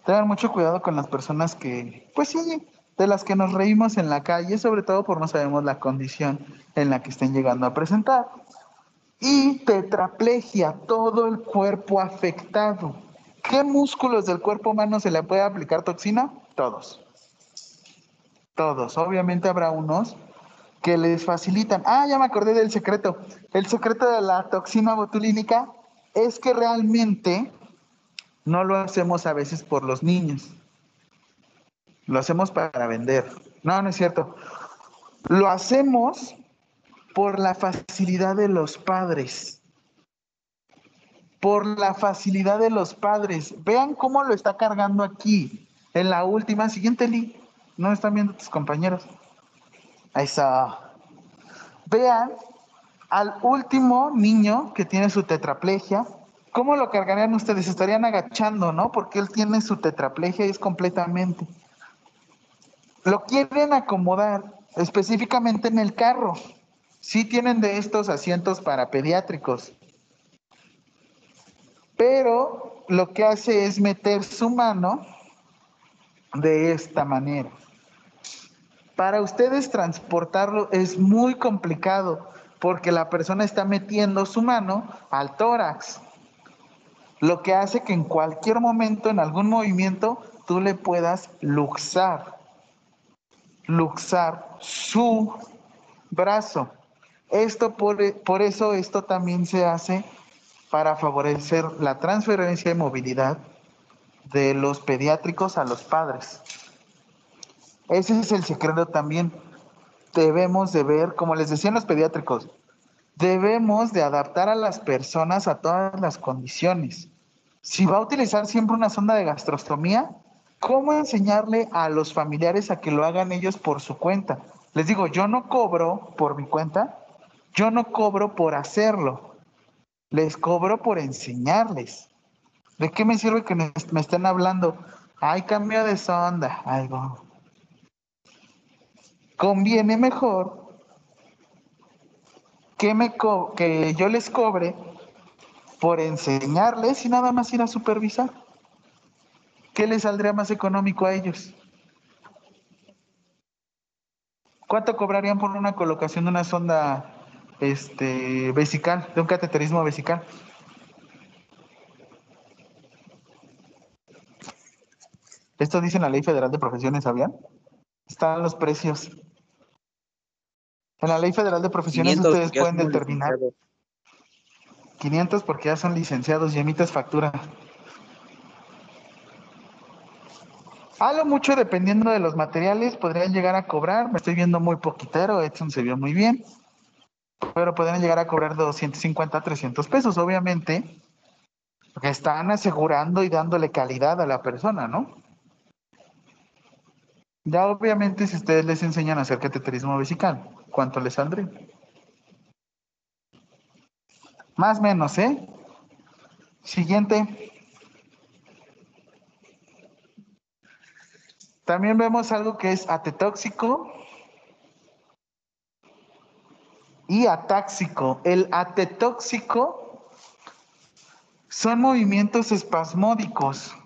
Speaker 1: Tengan mucho cuidado con las personas que, pues sí, de las que nos reímos en la calle, sobre todo por no sabemos la condición en la que estén llegando a presentar. Y tetraplegia, todo el cuerpo afectado. ¿Qué músculos del cuerpo humano se le puede aplicar toxina? Todos. Todos. Obviamente habrá unos que les facilitan. Ah, ya me acordé del secreto. El secreto de la toxina botulínica es que realmente no lo hacemos a veces por los niños. Lo hacemos para vender. No, no es cierto. Lo hacemos por la facilidad de los padres. Por la facilidad de los padres. Vean cómo lo está cargando aquí. En la última, siguiente, Lee. No están viendo tus compañeros. Ahí está. Vean al último niño que tiene su tetraplegia. ¿Cómo lo cargarían ustedes? Estarían agachando, ¿no? Porque él tiene su tetraplegia y es completamente. Lo quieren acomodar específicamente en el carro. Sí tienen de estos asientos para pediátricos. Pero lo que hace es meter su mano de esta manera. Para ustedes transportarlo es muy complicado porque la persona está metiendo su mano al tórax. Lo que hace que en cualquier momento, en algún movimiento, tú le puedas luxar. Luxar su brazo. Esto por, por eso esto también se hace para favorecer la transferencia de movilidad de los pediátricos a los padres. Ese es el secreto también. Debemos de ver, como les decían los pediátricos, debemos de adaptar a las personas a todas las condiciones. Si va a utilizar siempre una sonda de gastrostomía, ¿cómo enseñarle a los familiares a que lo hagan ellos por su cuenta? Les digo, yo no cobro por mi cuenta, yo no cobro por hacerlo, les cobro por enseñarles. ¿De qué me sirve que me, estén hablando? Ay, cambio de sonda. Ay, no. Conviene mejor que, me que yo les cobre por enseñarles y nada más ir a supervisar. ¿Qué les saldría más económico a ellos? ¿Cuánto cobrarían por una colocación de una sonda este, vesical, de un cateterismo vesical? Esto dice en la Ley Federal de Profesiones, ¿sabían? Están los precios. En la Ley Federal de Profesiones
Speaker 5: 500,
Speaker 1: ustedes pueden determinar
Speaker 5: licenciados.
Speaker 1: 500 porque ya son licenciados y emites factura. A lo mucho, dependiendo de los materiales, podrían llegar a cobrar. Me estoy viendo muy poquitero, Edson se vio muy bien. Pero podrían llegar a cobrar de 250 a 300 pesos, obviamente. Porque están asegurando y dándole calidad a la persona, ¿no? Ya obviamente si ustedes les enseñan a hacer cateterismo vesical, ¿cuánto les saldría? Más o menos, ¿eh? Siguiente. También vemos algo que es atetóxico y atáxico. El atetóxico son movimientos espasmódicos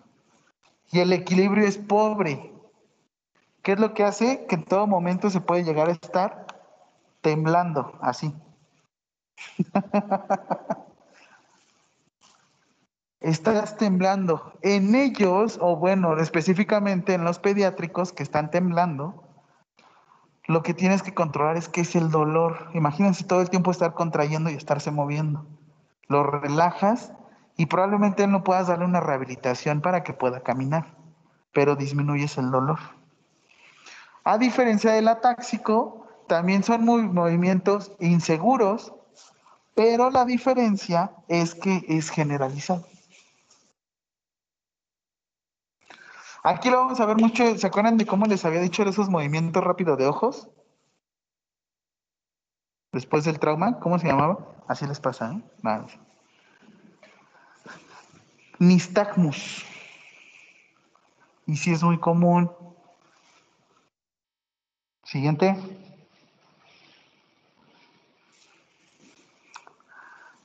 Speaker 1: y el equilibrio es pobre. ¿Qué es lo que hace? Que en todo momento se puede llegar a estar temblando, así. Estás temblando. En ellos, o bueno, específicamente en los pediátricos que están temblando, lo que tienes que controlar es que es el dolor. Imagínense todo el tiempo estar contrayendo y estarse moviendo. Lo relajas y probablemente no puedas darle una rehabilitación para que pueda caminar, pero disminuyes el dolor. A diferencia del atáxico, también son movimientos inseguros, pero la diferencia es que es generalizado. Aquí lo vamos a ver mucho. ¿Se acuerdan de cómo les había dicho esos movimientos rápidos de ojos? Después del trauma, ¿cómo se llamaba? Así les pasa, ¿eh? Nada. Nistagmus. Y sí es muy común. Siguiente.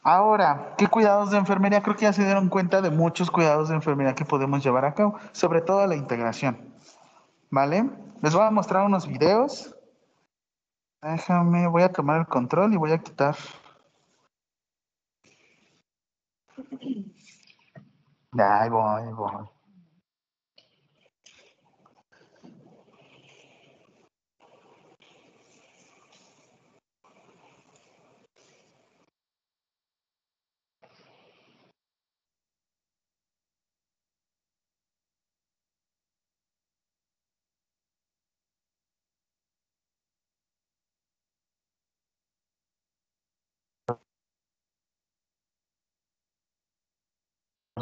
Speaker 1: Ahora, ¿qué cuidados de enfermería? Creo que ya se dieron cuenta de muchos cuidados de enfermería que podemos llevar a cabo, sobre todo la integración. ¿Vale? Les voy a mostrar unos videos. Déjame, voy a tomar el control y voy a quitar. Ahí voy, ahí voy.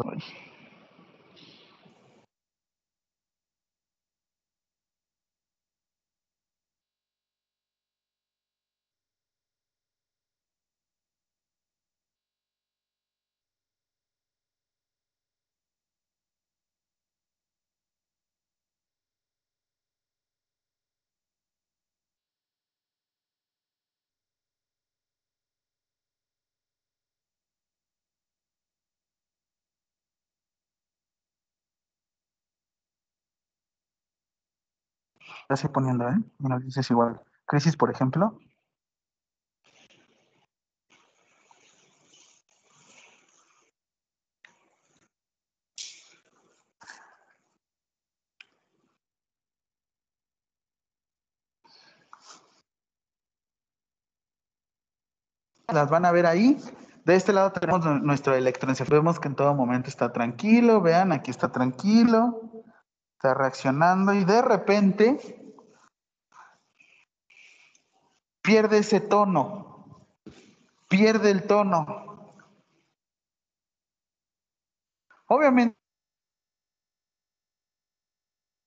Speaker 1: god. Estoy poniendo, ¿eh? Bueno, dices igual. Crisis, por ejemplo. Las van a ver ahí. De este lado tenemos nu- nuestro electroencefalograma. Vemos que en todo momento está tranquilo. Vean, aquí está tranquilo. Está reaccionando y de repente pierde ese tono. Pierde el tono. Obviamente,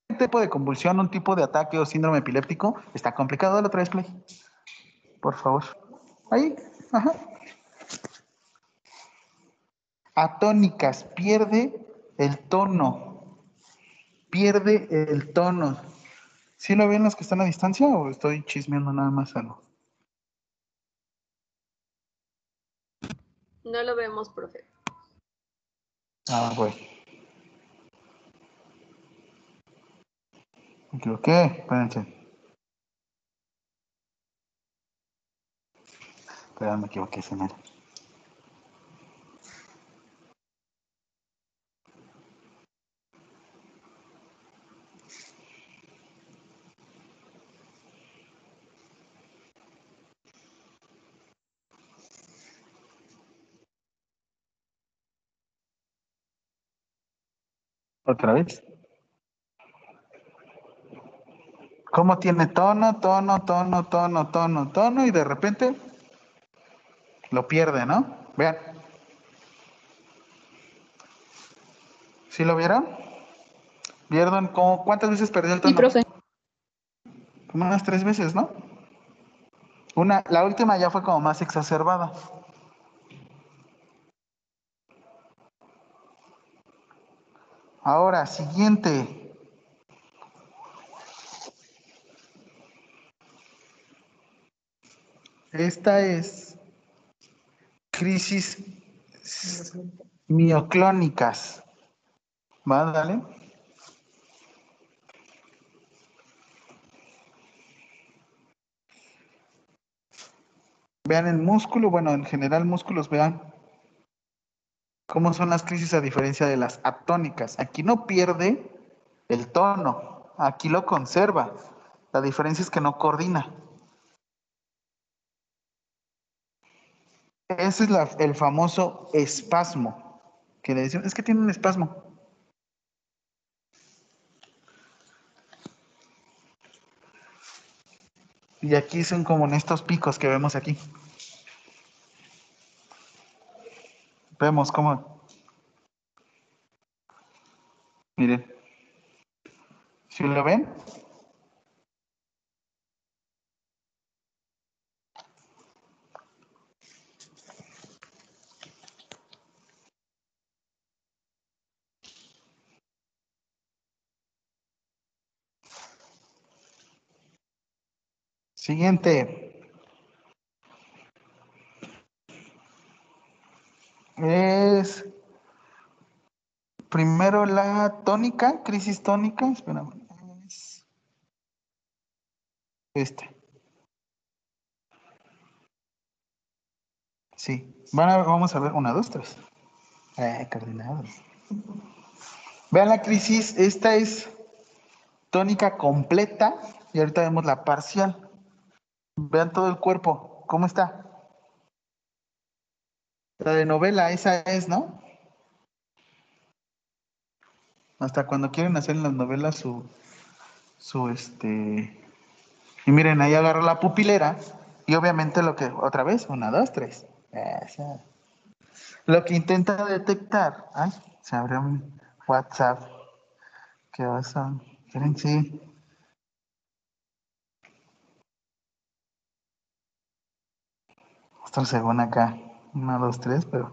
Speaker 1: un tipo de convulsión, un tipo de ataque o síndrome epiléptico está complicado. Dale otra vez play. Por favor. Ahí. Ajá. Atónicas. Pierde el tono. Pierde el tono. ¿Sí lo ven los que están a distancia o estoy chismeando nada más algo?
Speaker 6: No lo vemos, profe.
Speaker 1: Ah, bueno. Me equivoqué. Espérense. Perdón, me equivoqué, señor. ¿Otra vez? ¿Cómo tiene tono, tono, tono, tono, tono, tono y de repente lo pierde, ¿no? Vean. ¿Sí lo vieron? ¿Vieron cómo, cuántas veces perdió el tono?
Speaker 7: Sí, profe.
Speaker 1: Como unas tres veces, ¿no? Una, la última ya fue como más exacerbada. Ahora, siguiente. Esta es crisis mioclónicas. ¿Va? Dale. Vean el músculo, bueno, en general músculos, vean cómo son las crisis a diferencia de las atónicas. Aquí no pierde el tono, aquí lo conserva. La diferencia es que no coordina. Ese es el famoso espasmo, que le decimos, es que tiene un espasmo. Y aquí son como en estos picos que vemos aquí. Vemos cómo. Miren. ¿Sí lo ven? Siguiente. Es primero la tónica, crisis tónica. Espérame. Es este. Sí. Van a- vamos a ver. Una, dos, tres. Eh, coordinados. Vean la crisis. Esta es tónica completa. Y ahorita vemos la parcial. Vean todo el cuerpo. ¿Cómo está? La de novela, esa es, ¿no? Hasta cuando quieren hacer en las novelas su, su este. Y miren, ahí agarró la pupilera. Y obviamente lo que, otra vez, una, dos, tres. Esa. Lo que intenta detectar. Ay, se abrió mi WhatsApp. ¿Qué pasa? Quieren sí. Esto según acá. Una, dos, tres, pero.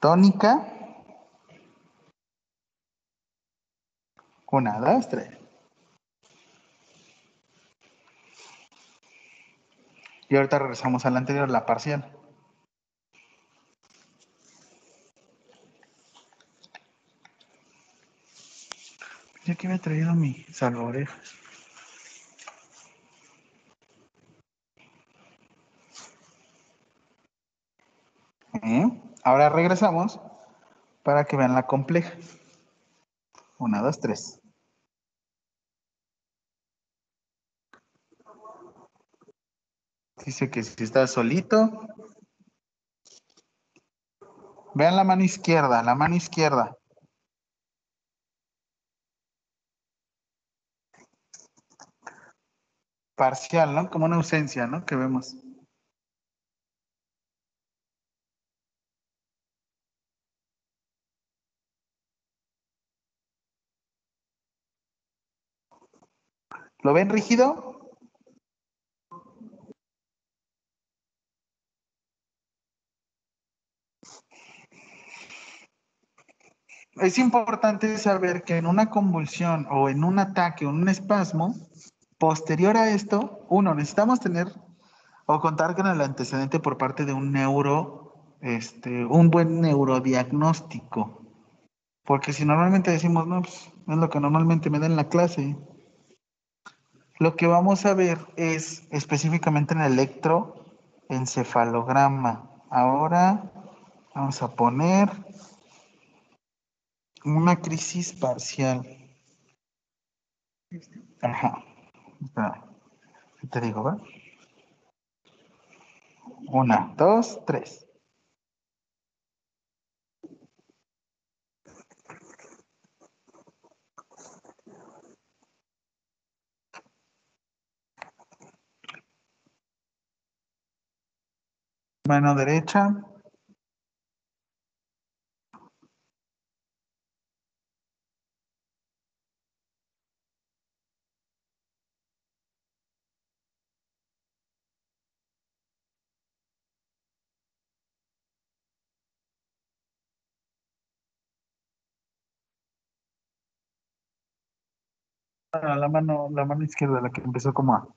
Speaker 1: Tónica. Una, dos, tres. Y ahorita regresamos a la anterior, la parcial. Yo que he traído mi salvaorejas. ¿Eh? Ahora regresamos para que vean la compleja. Una, dos, tres. Dice que si está solito. Vean la mano izquierda, la mano izquierda. Parcial, ¿no? Como una ausencia, ¿no? Que vemos. ¿Lo ven rígido? Es importante saber que en una convulsión o en un ataque o en un espasmo, posterior a esto, uno, necesitamos tener o contar con el antecedente por parte de un neuro, este, un buen neurodiagnóstico. Porque si normalmente decimos, no, pues es lo que normalmente me da en la clase. Lo que vamos a ver es específicamente en el electroencefalograma. Ahora vamos a poner una crisis parcial. Ajá. Espera. ¿Qué te digo, va? Una, dos, tres. Mano derecha. Ah, la mano, la mano izquierda, la que empezó como.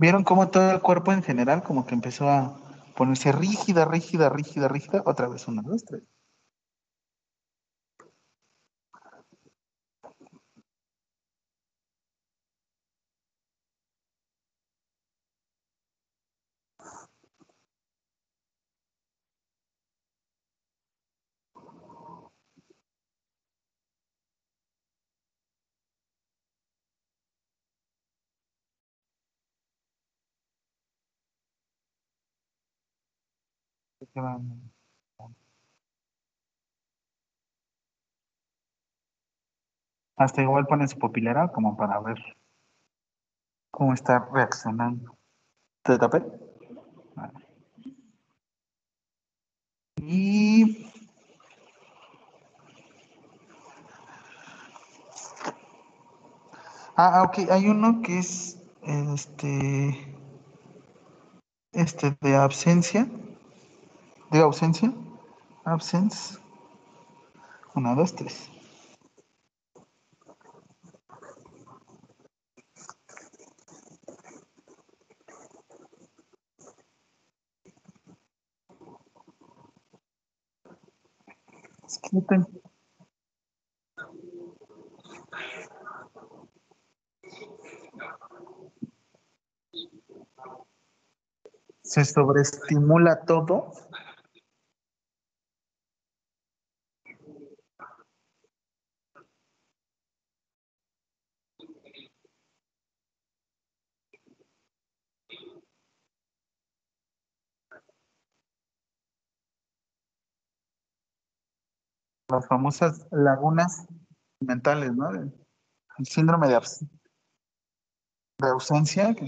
Speaker 1: ¿Vieron cómo todo el cuerpo en general como que empezó a ponerse rígida, rígida, rígida, rígida? Otra vez, una, dos, tres. Hasta igual ponen su pupilera como para ver cómo está reaccionando. ¿Te tapé? Vale. Y Ah, ah, ok, hay uno que es este este de absencia. Digo ausencia. Absence. Una, dos, tres. Se sobreestimula todo Las famosas lagunas mentales, ¿no? El síndrome de, ausencia. ¿Qué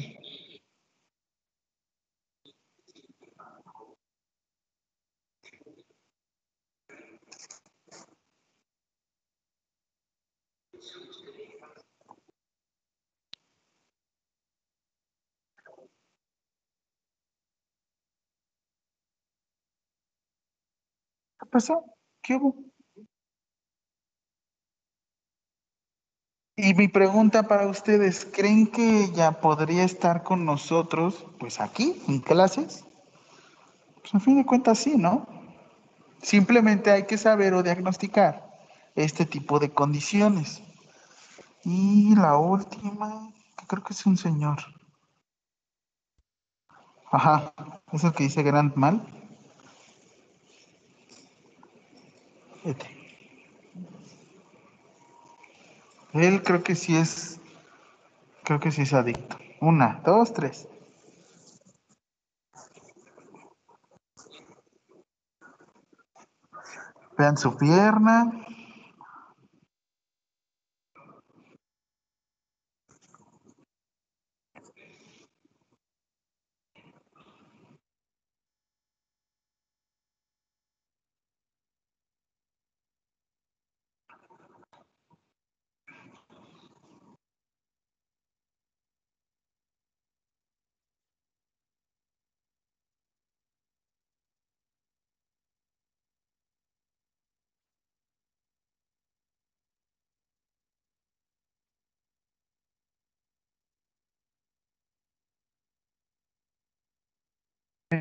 Speaker 1: pasó? ¿Qué hubo? Y mi pregunta para ustedes, ¿creen que ella podría estar con nosotros, pues aquí, en clases? Pues a fin de cuentas sí, ¿no? Simplemente hay que saber o diagnosticar este tipo de condiciones. Y la última, que creo que es un señor. Ajá, es el que dice Grand Mal. Este. Él creo que sí es, creo que sí es adicto. Una, dos, tres. Vean su pierna.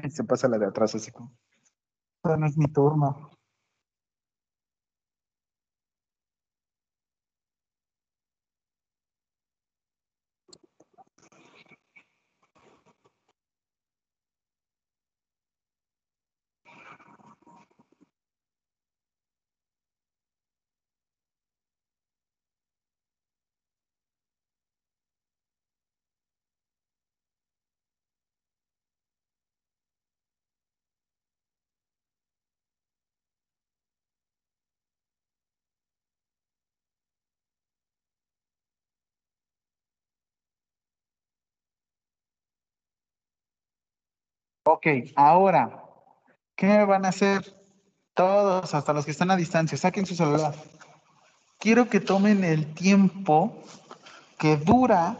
Speaker 1: Se pasa la de atrás así como. "Esta no es mi turno. Ok, ahora, ¿qué van a hacer? Todos, hasta los que están a distancia, saquen su celular. Quiero que tomen el tiempo que dura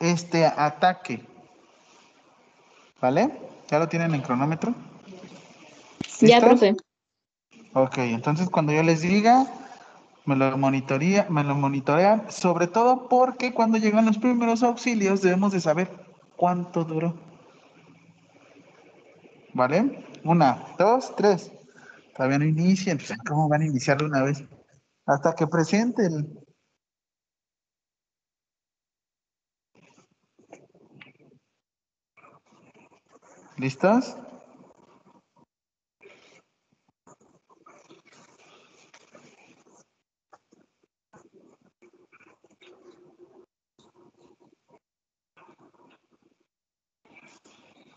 Speaker 1: este ataque. ¿Vale? ¿Ya lo tienen en cronómetro?
Speaker 7: Ya,
Speaker 1: ¿Listos?
Speaker 7: profe.
Speaker 1: Ok, entonces cuando yo les diga, me lo monitorea, me lo monitorean, sobre todo porque cuando llegan los primeros auxilios debemos de saber cuánto duró. ¿Vale? Una, dos, tres. Todavía no inician. ¿Cómo van a iniciar de una vez? Hasta que presenten. ¿Listos?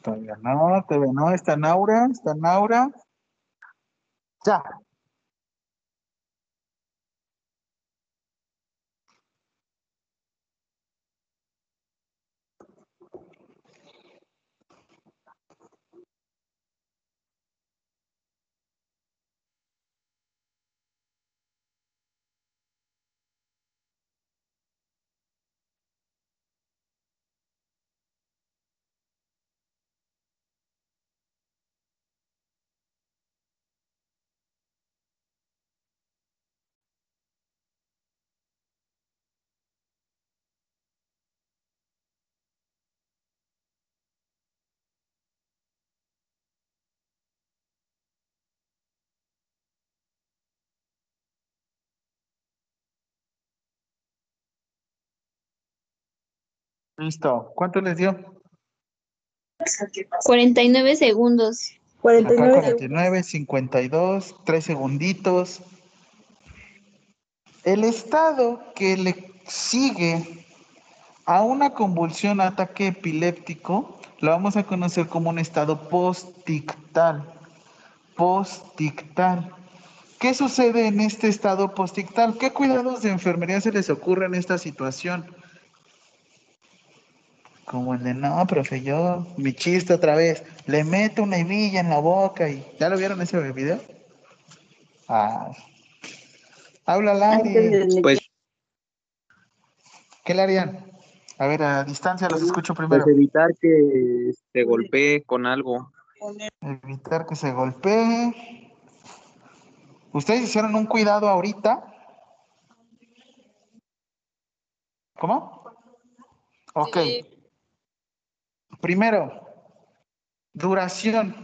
Speaker 1: Todavía no, todavía no. Está Naura, está Naura. Ya. Listo. ¿Cuánto les dio?
Speaker 7: 49 segundos.
Speaker 1: Acá
Speaker 2: 49 segundos.
Speaker 1: 49, 52, 3 segunditos. El estado que le sigue a una convulsión, ataque epiléptico, lo vamos a conocer como un estado postictal. Postictal. ¿Qué sucede en este estado postictal? ¿Qué cuidados de enfermería se les ocurre en esta situación? Como el de, no, profe, yo, mi chiste otra vez, le meto una hebilla en la boca y... ¿Ya lo vieron ese video? Ah. Habla Lari.
Speaker 5: Pues,
Speaker 1: ¿Qué le harían? A ver, a distancia los escucho
Speaker 5: pues
Speaker 1: primero.
Speaker 5: evitar que se golpee con algo.
Speaker 1: Evitar que se golpee. ¿Ustedes hicieron un cuidado ahorita? ¿Cómo? Ok.
Speaker 6: Sí.
Speaker 1: Primero, duración.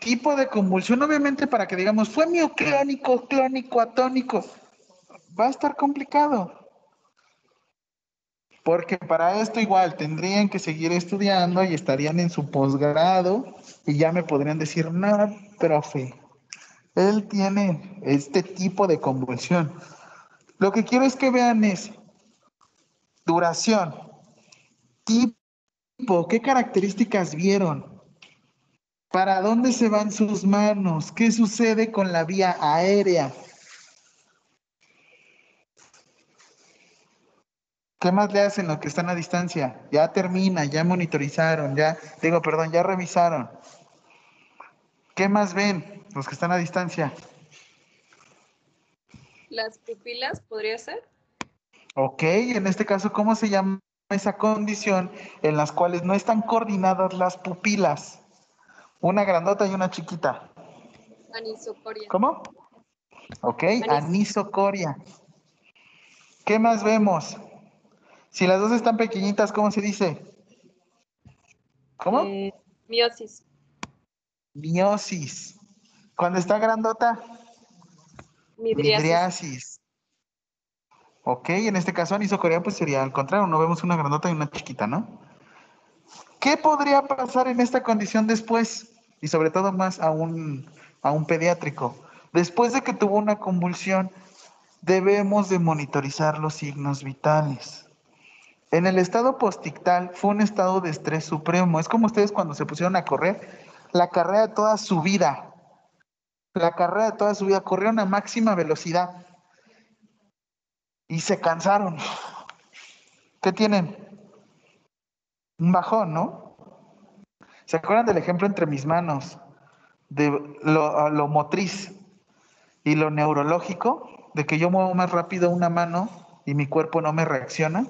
Speaker 1: Tipo de convulsión, obviamente para que digamos, fue mioclónico, clónico, atónico. Va a estar complicado. Porque para esto igual tendrían que seguir estudiando y estarían en su posgrado y ya me podrían decir, no, profe, él tiene este tipo de convulsión. Lo que quiero es que vean es duración, tipo, qué características vieron, para dónde se van sus manos, qué sucede con la vía aérea. ¿Qué más le hacen los que están a distancia? Ya termina, ya monitorizaron, ya, digo, perdón, ya revisaron. ¿Qué más ven los que están a distancia?
Speaker 6: Las pupilas, ¿podría ser?
Speaker 1: Ok, en este caso, ¿cómo se llama esa condición en las cuales no están coordinadas las pupilas? Una grandota y una chiquita.
Speaker 6: Anisocoria.
Speaker 1: ¿Cómo? Ok,
Speaker 6: Anis-
Speaker 1: anisocoria. ¿Qué más vemos? Si las dos están pequeñitas, ¿cómo se dice? ¿Cómo?
Speaker 6: Eh, miosis.
Speaker 1: Miosis. Cuando está grandota,
Speaker 6: Midriasis.
Speaker 1: midriasis. Ok, en este caso anisocoria pues sería al contrario, no vemos una grandota y una chiquita, ¿no? ¿Qué podría pasar en esta condición después? Y sobre todo más a un, a un pediátrico. Después de que tuvo una convulsión, debemos de monitorizar los signos vitales. En el estado postictal fue un estado de estrés supremo. Es como ustedes cuando se pusieron a correr, la carrera de toda su vida. La carrera de toda su vida corrieron a máxima velocidad y se cansaron. ¿Qué tienen? Un bajón, ¿no? ¿Se acuerdan del ejemplo entre mis manos de lo, motriz y lo neurológico? De que yo muevo más rápido una mano y mi cuerpo no me reacciona.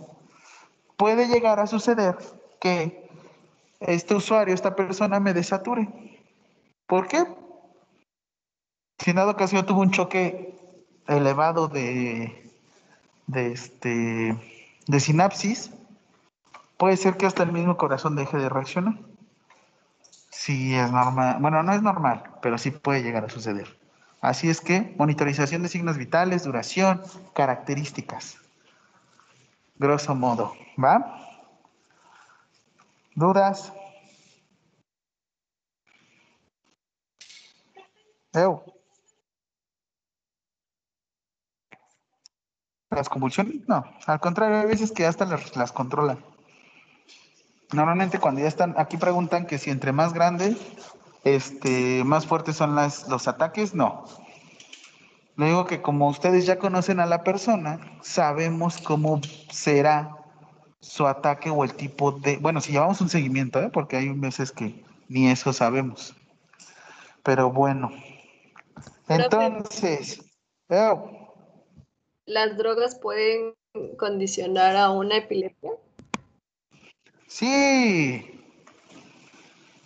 Speaker 1: Puede llegar a suceder que este usuario, esta persona me desature. ¿Por qué? Si en dado caso yo tuve un choque elevado de, de, este, de sinapsis, puede ser que hasta el mismo corazón deje de reaccionar. Sí es normal, bueno, no es normal, pero sí puede llegar a suceder. Así es que monitorización de signos vitales, duración, características. Grosso modo, ¿va? ¿Dudas? Eu. ¿Las convulsiones? No, al contrario, hay veces que hasta las, las controlan. Normalmente cuando ya están, aquí preguntan que si entre más grande, este, más fuertes son las, los ataques, no. Le digo que como ustedes ya conocen a la persona, sabemos cómo será su ataque o el tipo de, bueno, si llevamos un seguimiento, ¿eh? porque hay veces que ni eso sabemos. Pero bueno. Entonces.
Speaker 6: ¿Las drogas pueden condicionar a una epilepsia?
Speaker 1: Sí.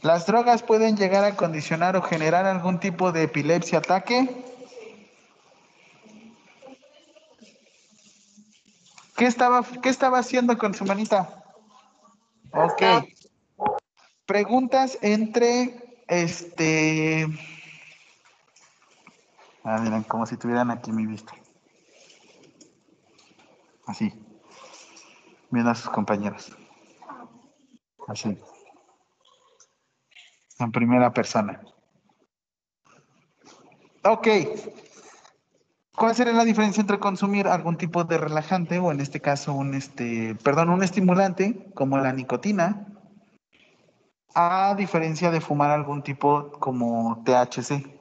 Speaker 1: Las drogas pueden llegar a condicionar o generar algún tipo de epilepsia ataque. ¿Qué estaba, qué estaba haciendo con su manita? Ok. Preguntas entre este. Ah, miren, como si tuvieran aquí mi vista. Así. viendo a sus compañeros. Así. En primera persona. Ok. ¿Cuál sería la diferencia entre consumir algún tipo de relajante o en este caso un este, perdón, un estimulante como la nicotina a diferencia de fumar algún tipo como THC?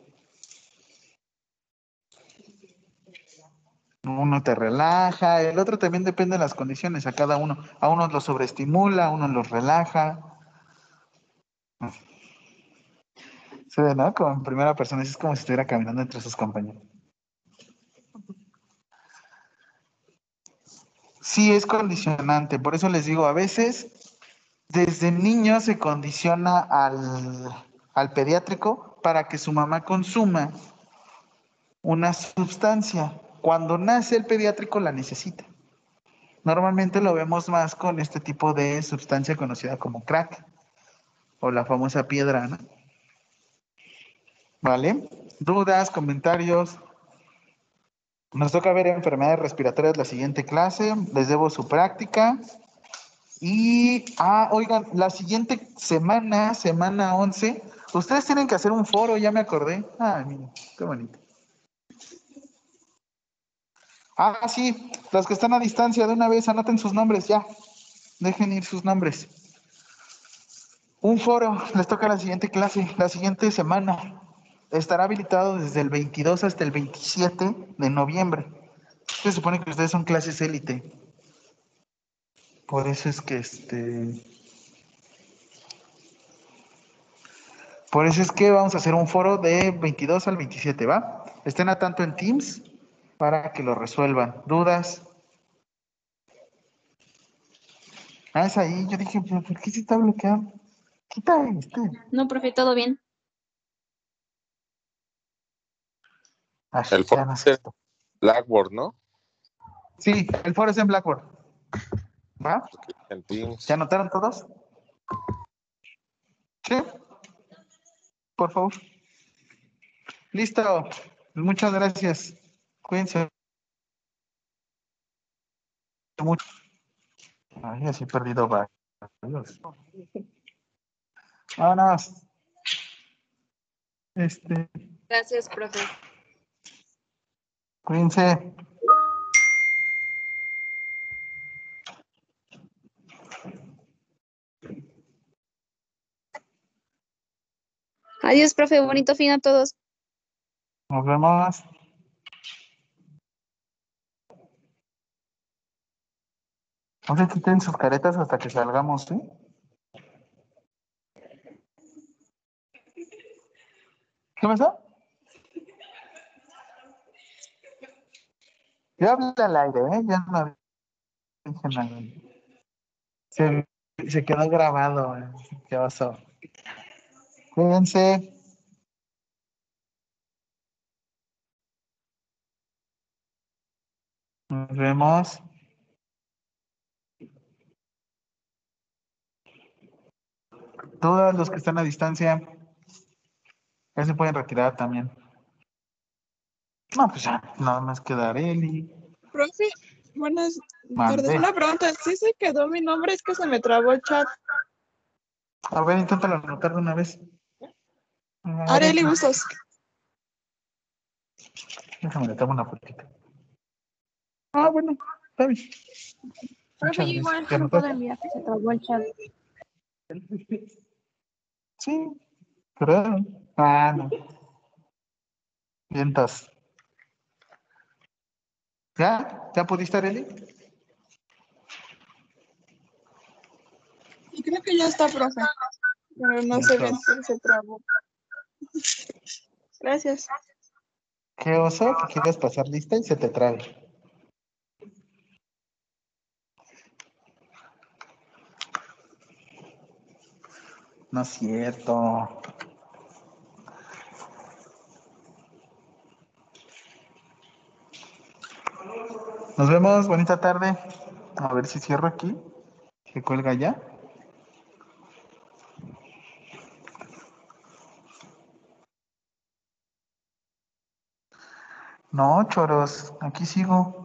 Speaker 1: Uno te relaja, el otro también depende de las condiciones, a cada uno. A unos los sobreestimula, a unos los relaja. Se ve, ¿no? Como en primera persona, es como si estuviera caminando entre sus compañeros. Sí, es condicionante. Por eso les digo, a veces desde niño se condiciona al, al pediátrico para que su mamá consuma una sustancia. Cuando nace el pediátrico la necesita. Normalmente lo vemos más con este tipo de sustancia conocida como crack o la famosa piedra, ¿no? ¿Vale? ¿Dudas, comentarios? Nos toca ver enfermedades respiratorias la siguiente clase. Les debo su práctica. Y, ah, oigan, la siguiente semana, semana 11, ustedes tienen que hacer un foro, ya me acordé. Ah, mira, qué bonito. Ah, sí, los que están a distancia de una vez, anoten sus nombres ya. Dejen ir sus nombres. Un foro, les toca la siguiente clase, la siguiente semana. Estará habilitado desde el 22 hasta el 27 de noviembre. Se supone que ustedes son clases élite. Por eso es que este. Por eso es que vamos a hacer un foro de 22 al 27, ¿va? Estén a tanto en Teams para que lo resuelvan. ¿Dudas? Ah, es ahí. Yo dije, ¿pero ¿por qué se está bloqueado? Quita este.
Speaker 7: No, profe, todo bien.
Speaker 1: Ah,
Speaker 8: El foro
Speaker 1: no.
Speaker 8: Blackboard, ¿no?
Speaker 1: Sí, el foro es en Blackboard. ¿Va? ¿Ya anotaron todos? Sí. Por favor. Listo. Muchas gracias. Cuídense. Mucho. Ay, así perdido varios. Vámonos. Este,
Speaker 6: Gracias, profe.
Speaker 1: cuídense.
Speaker 7: Adiós, profe, bonito fin a todos.
Speaker 1: Nos vemos. No se quiten sus caretas hasta que salgamos, ¿sí? ¿Qué pasó? Yo hablé al aire, ¿eh? Ya no dije nada. Se, se quedó grabado. ¿eh? ¿Qué pasó? Cuídense. Nos vemos. Todos los que están a distancia ya se pueden retirar también. No, pues ya, nada más queda Areli.
Speaker 9: Profe, buenas tardes. Una pregunta, ¿sí se quedó mi nombre? Es que se me trabó el chat.
Speaker 1: A ver, inténtalo anotar de una vez.
Speaker 9: Areli Bustos.
Speaker 1: Déjame le tomo una fotito. Ah, bueno, está bien.
Speaker 7: Profe, igual no puedo enviar que se trabó el chat.
Speaker 1: Sí, creo. Ah, no. Vientos. ¿Ya? ¿Ya pudiste, Areli?
Speaker 9: Y creo que ya está, profe. Pero no sé bien si se trabó. Gracias.
Speaker 1: Qué oso que quieres pasar lista y se te trae. No es cierto. Nos vemos, bonita tarde. A ver si cierro aquí. Se cuelga ya. No, choros, aquí sigo.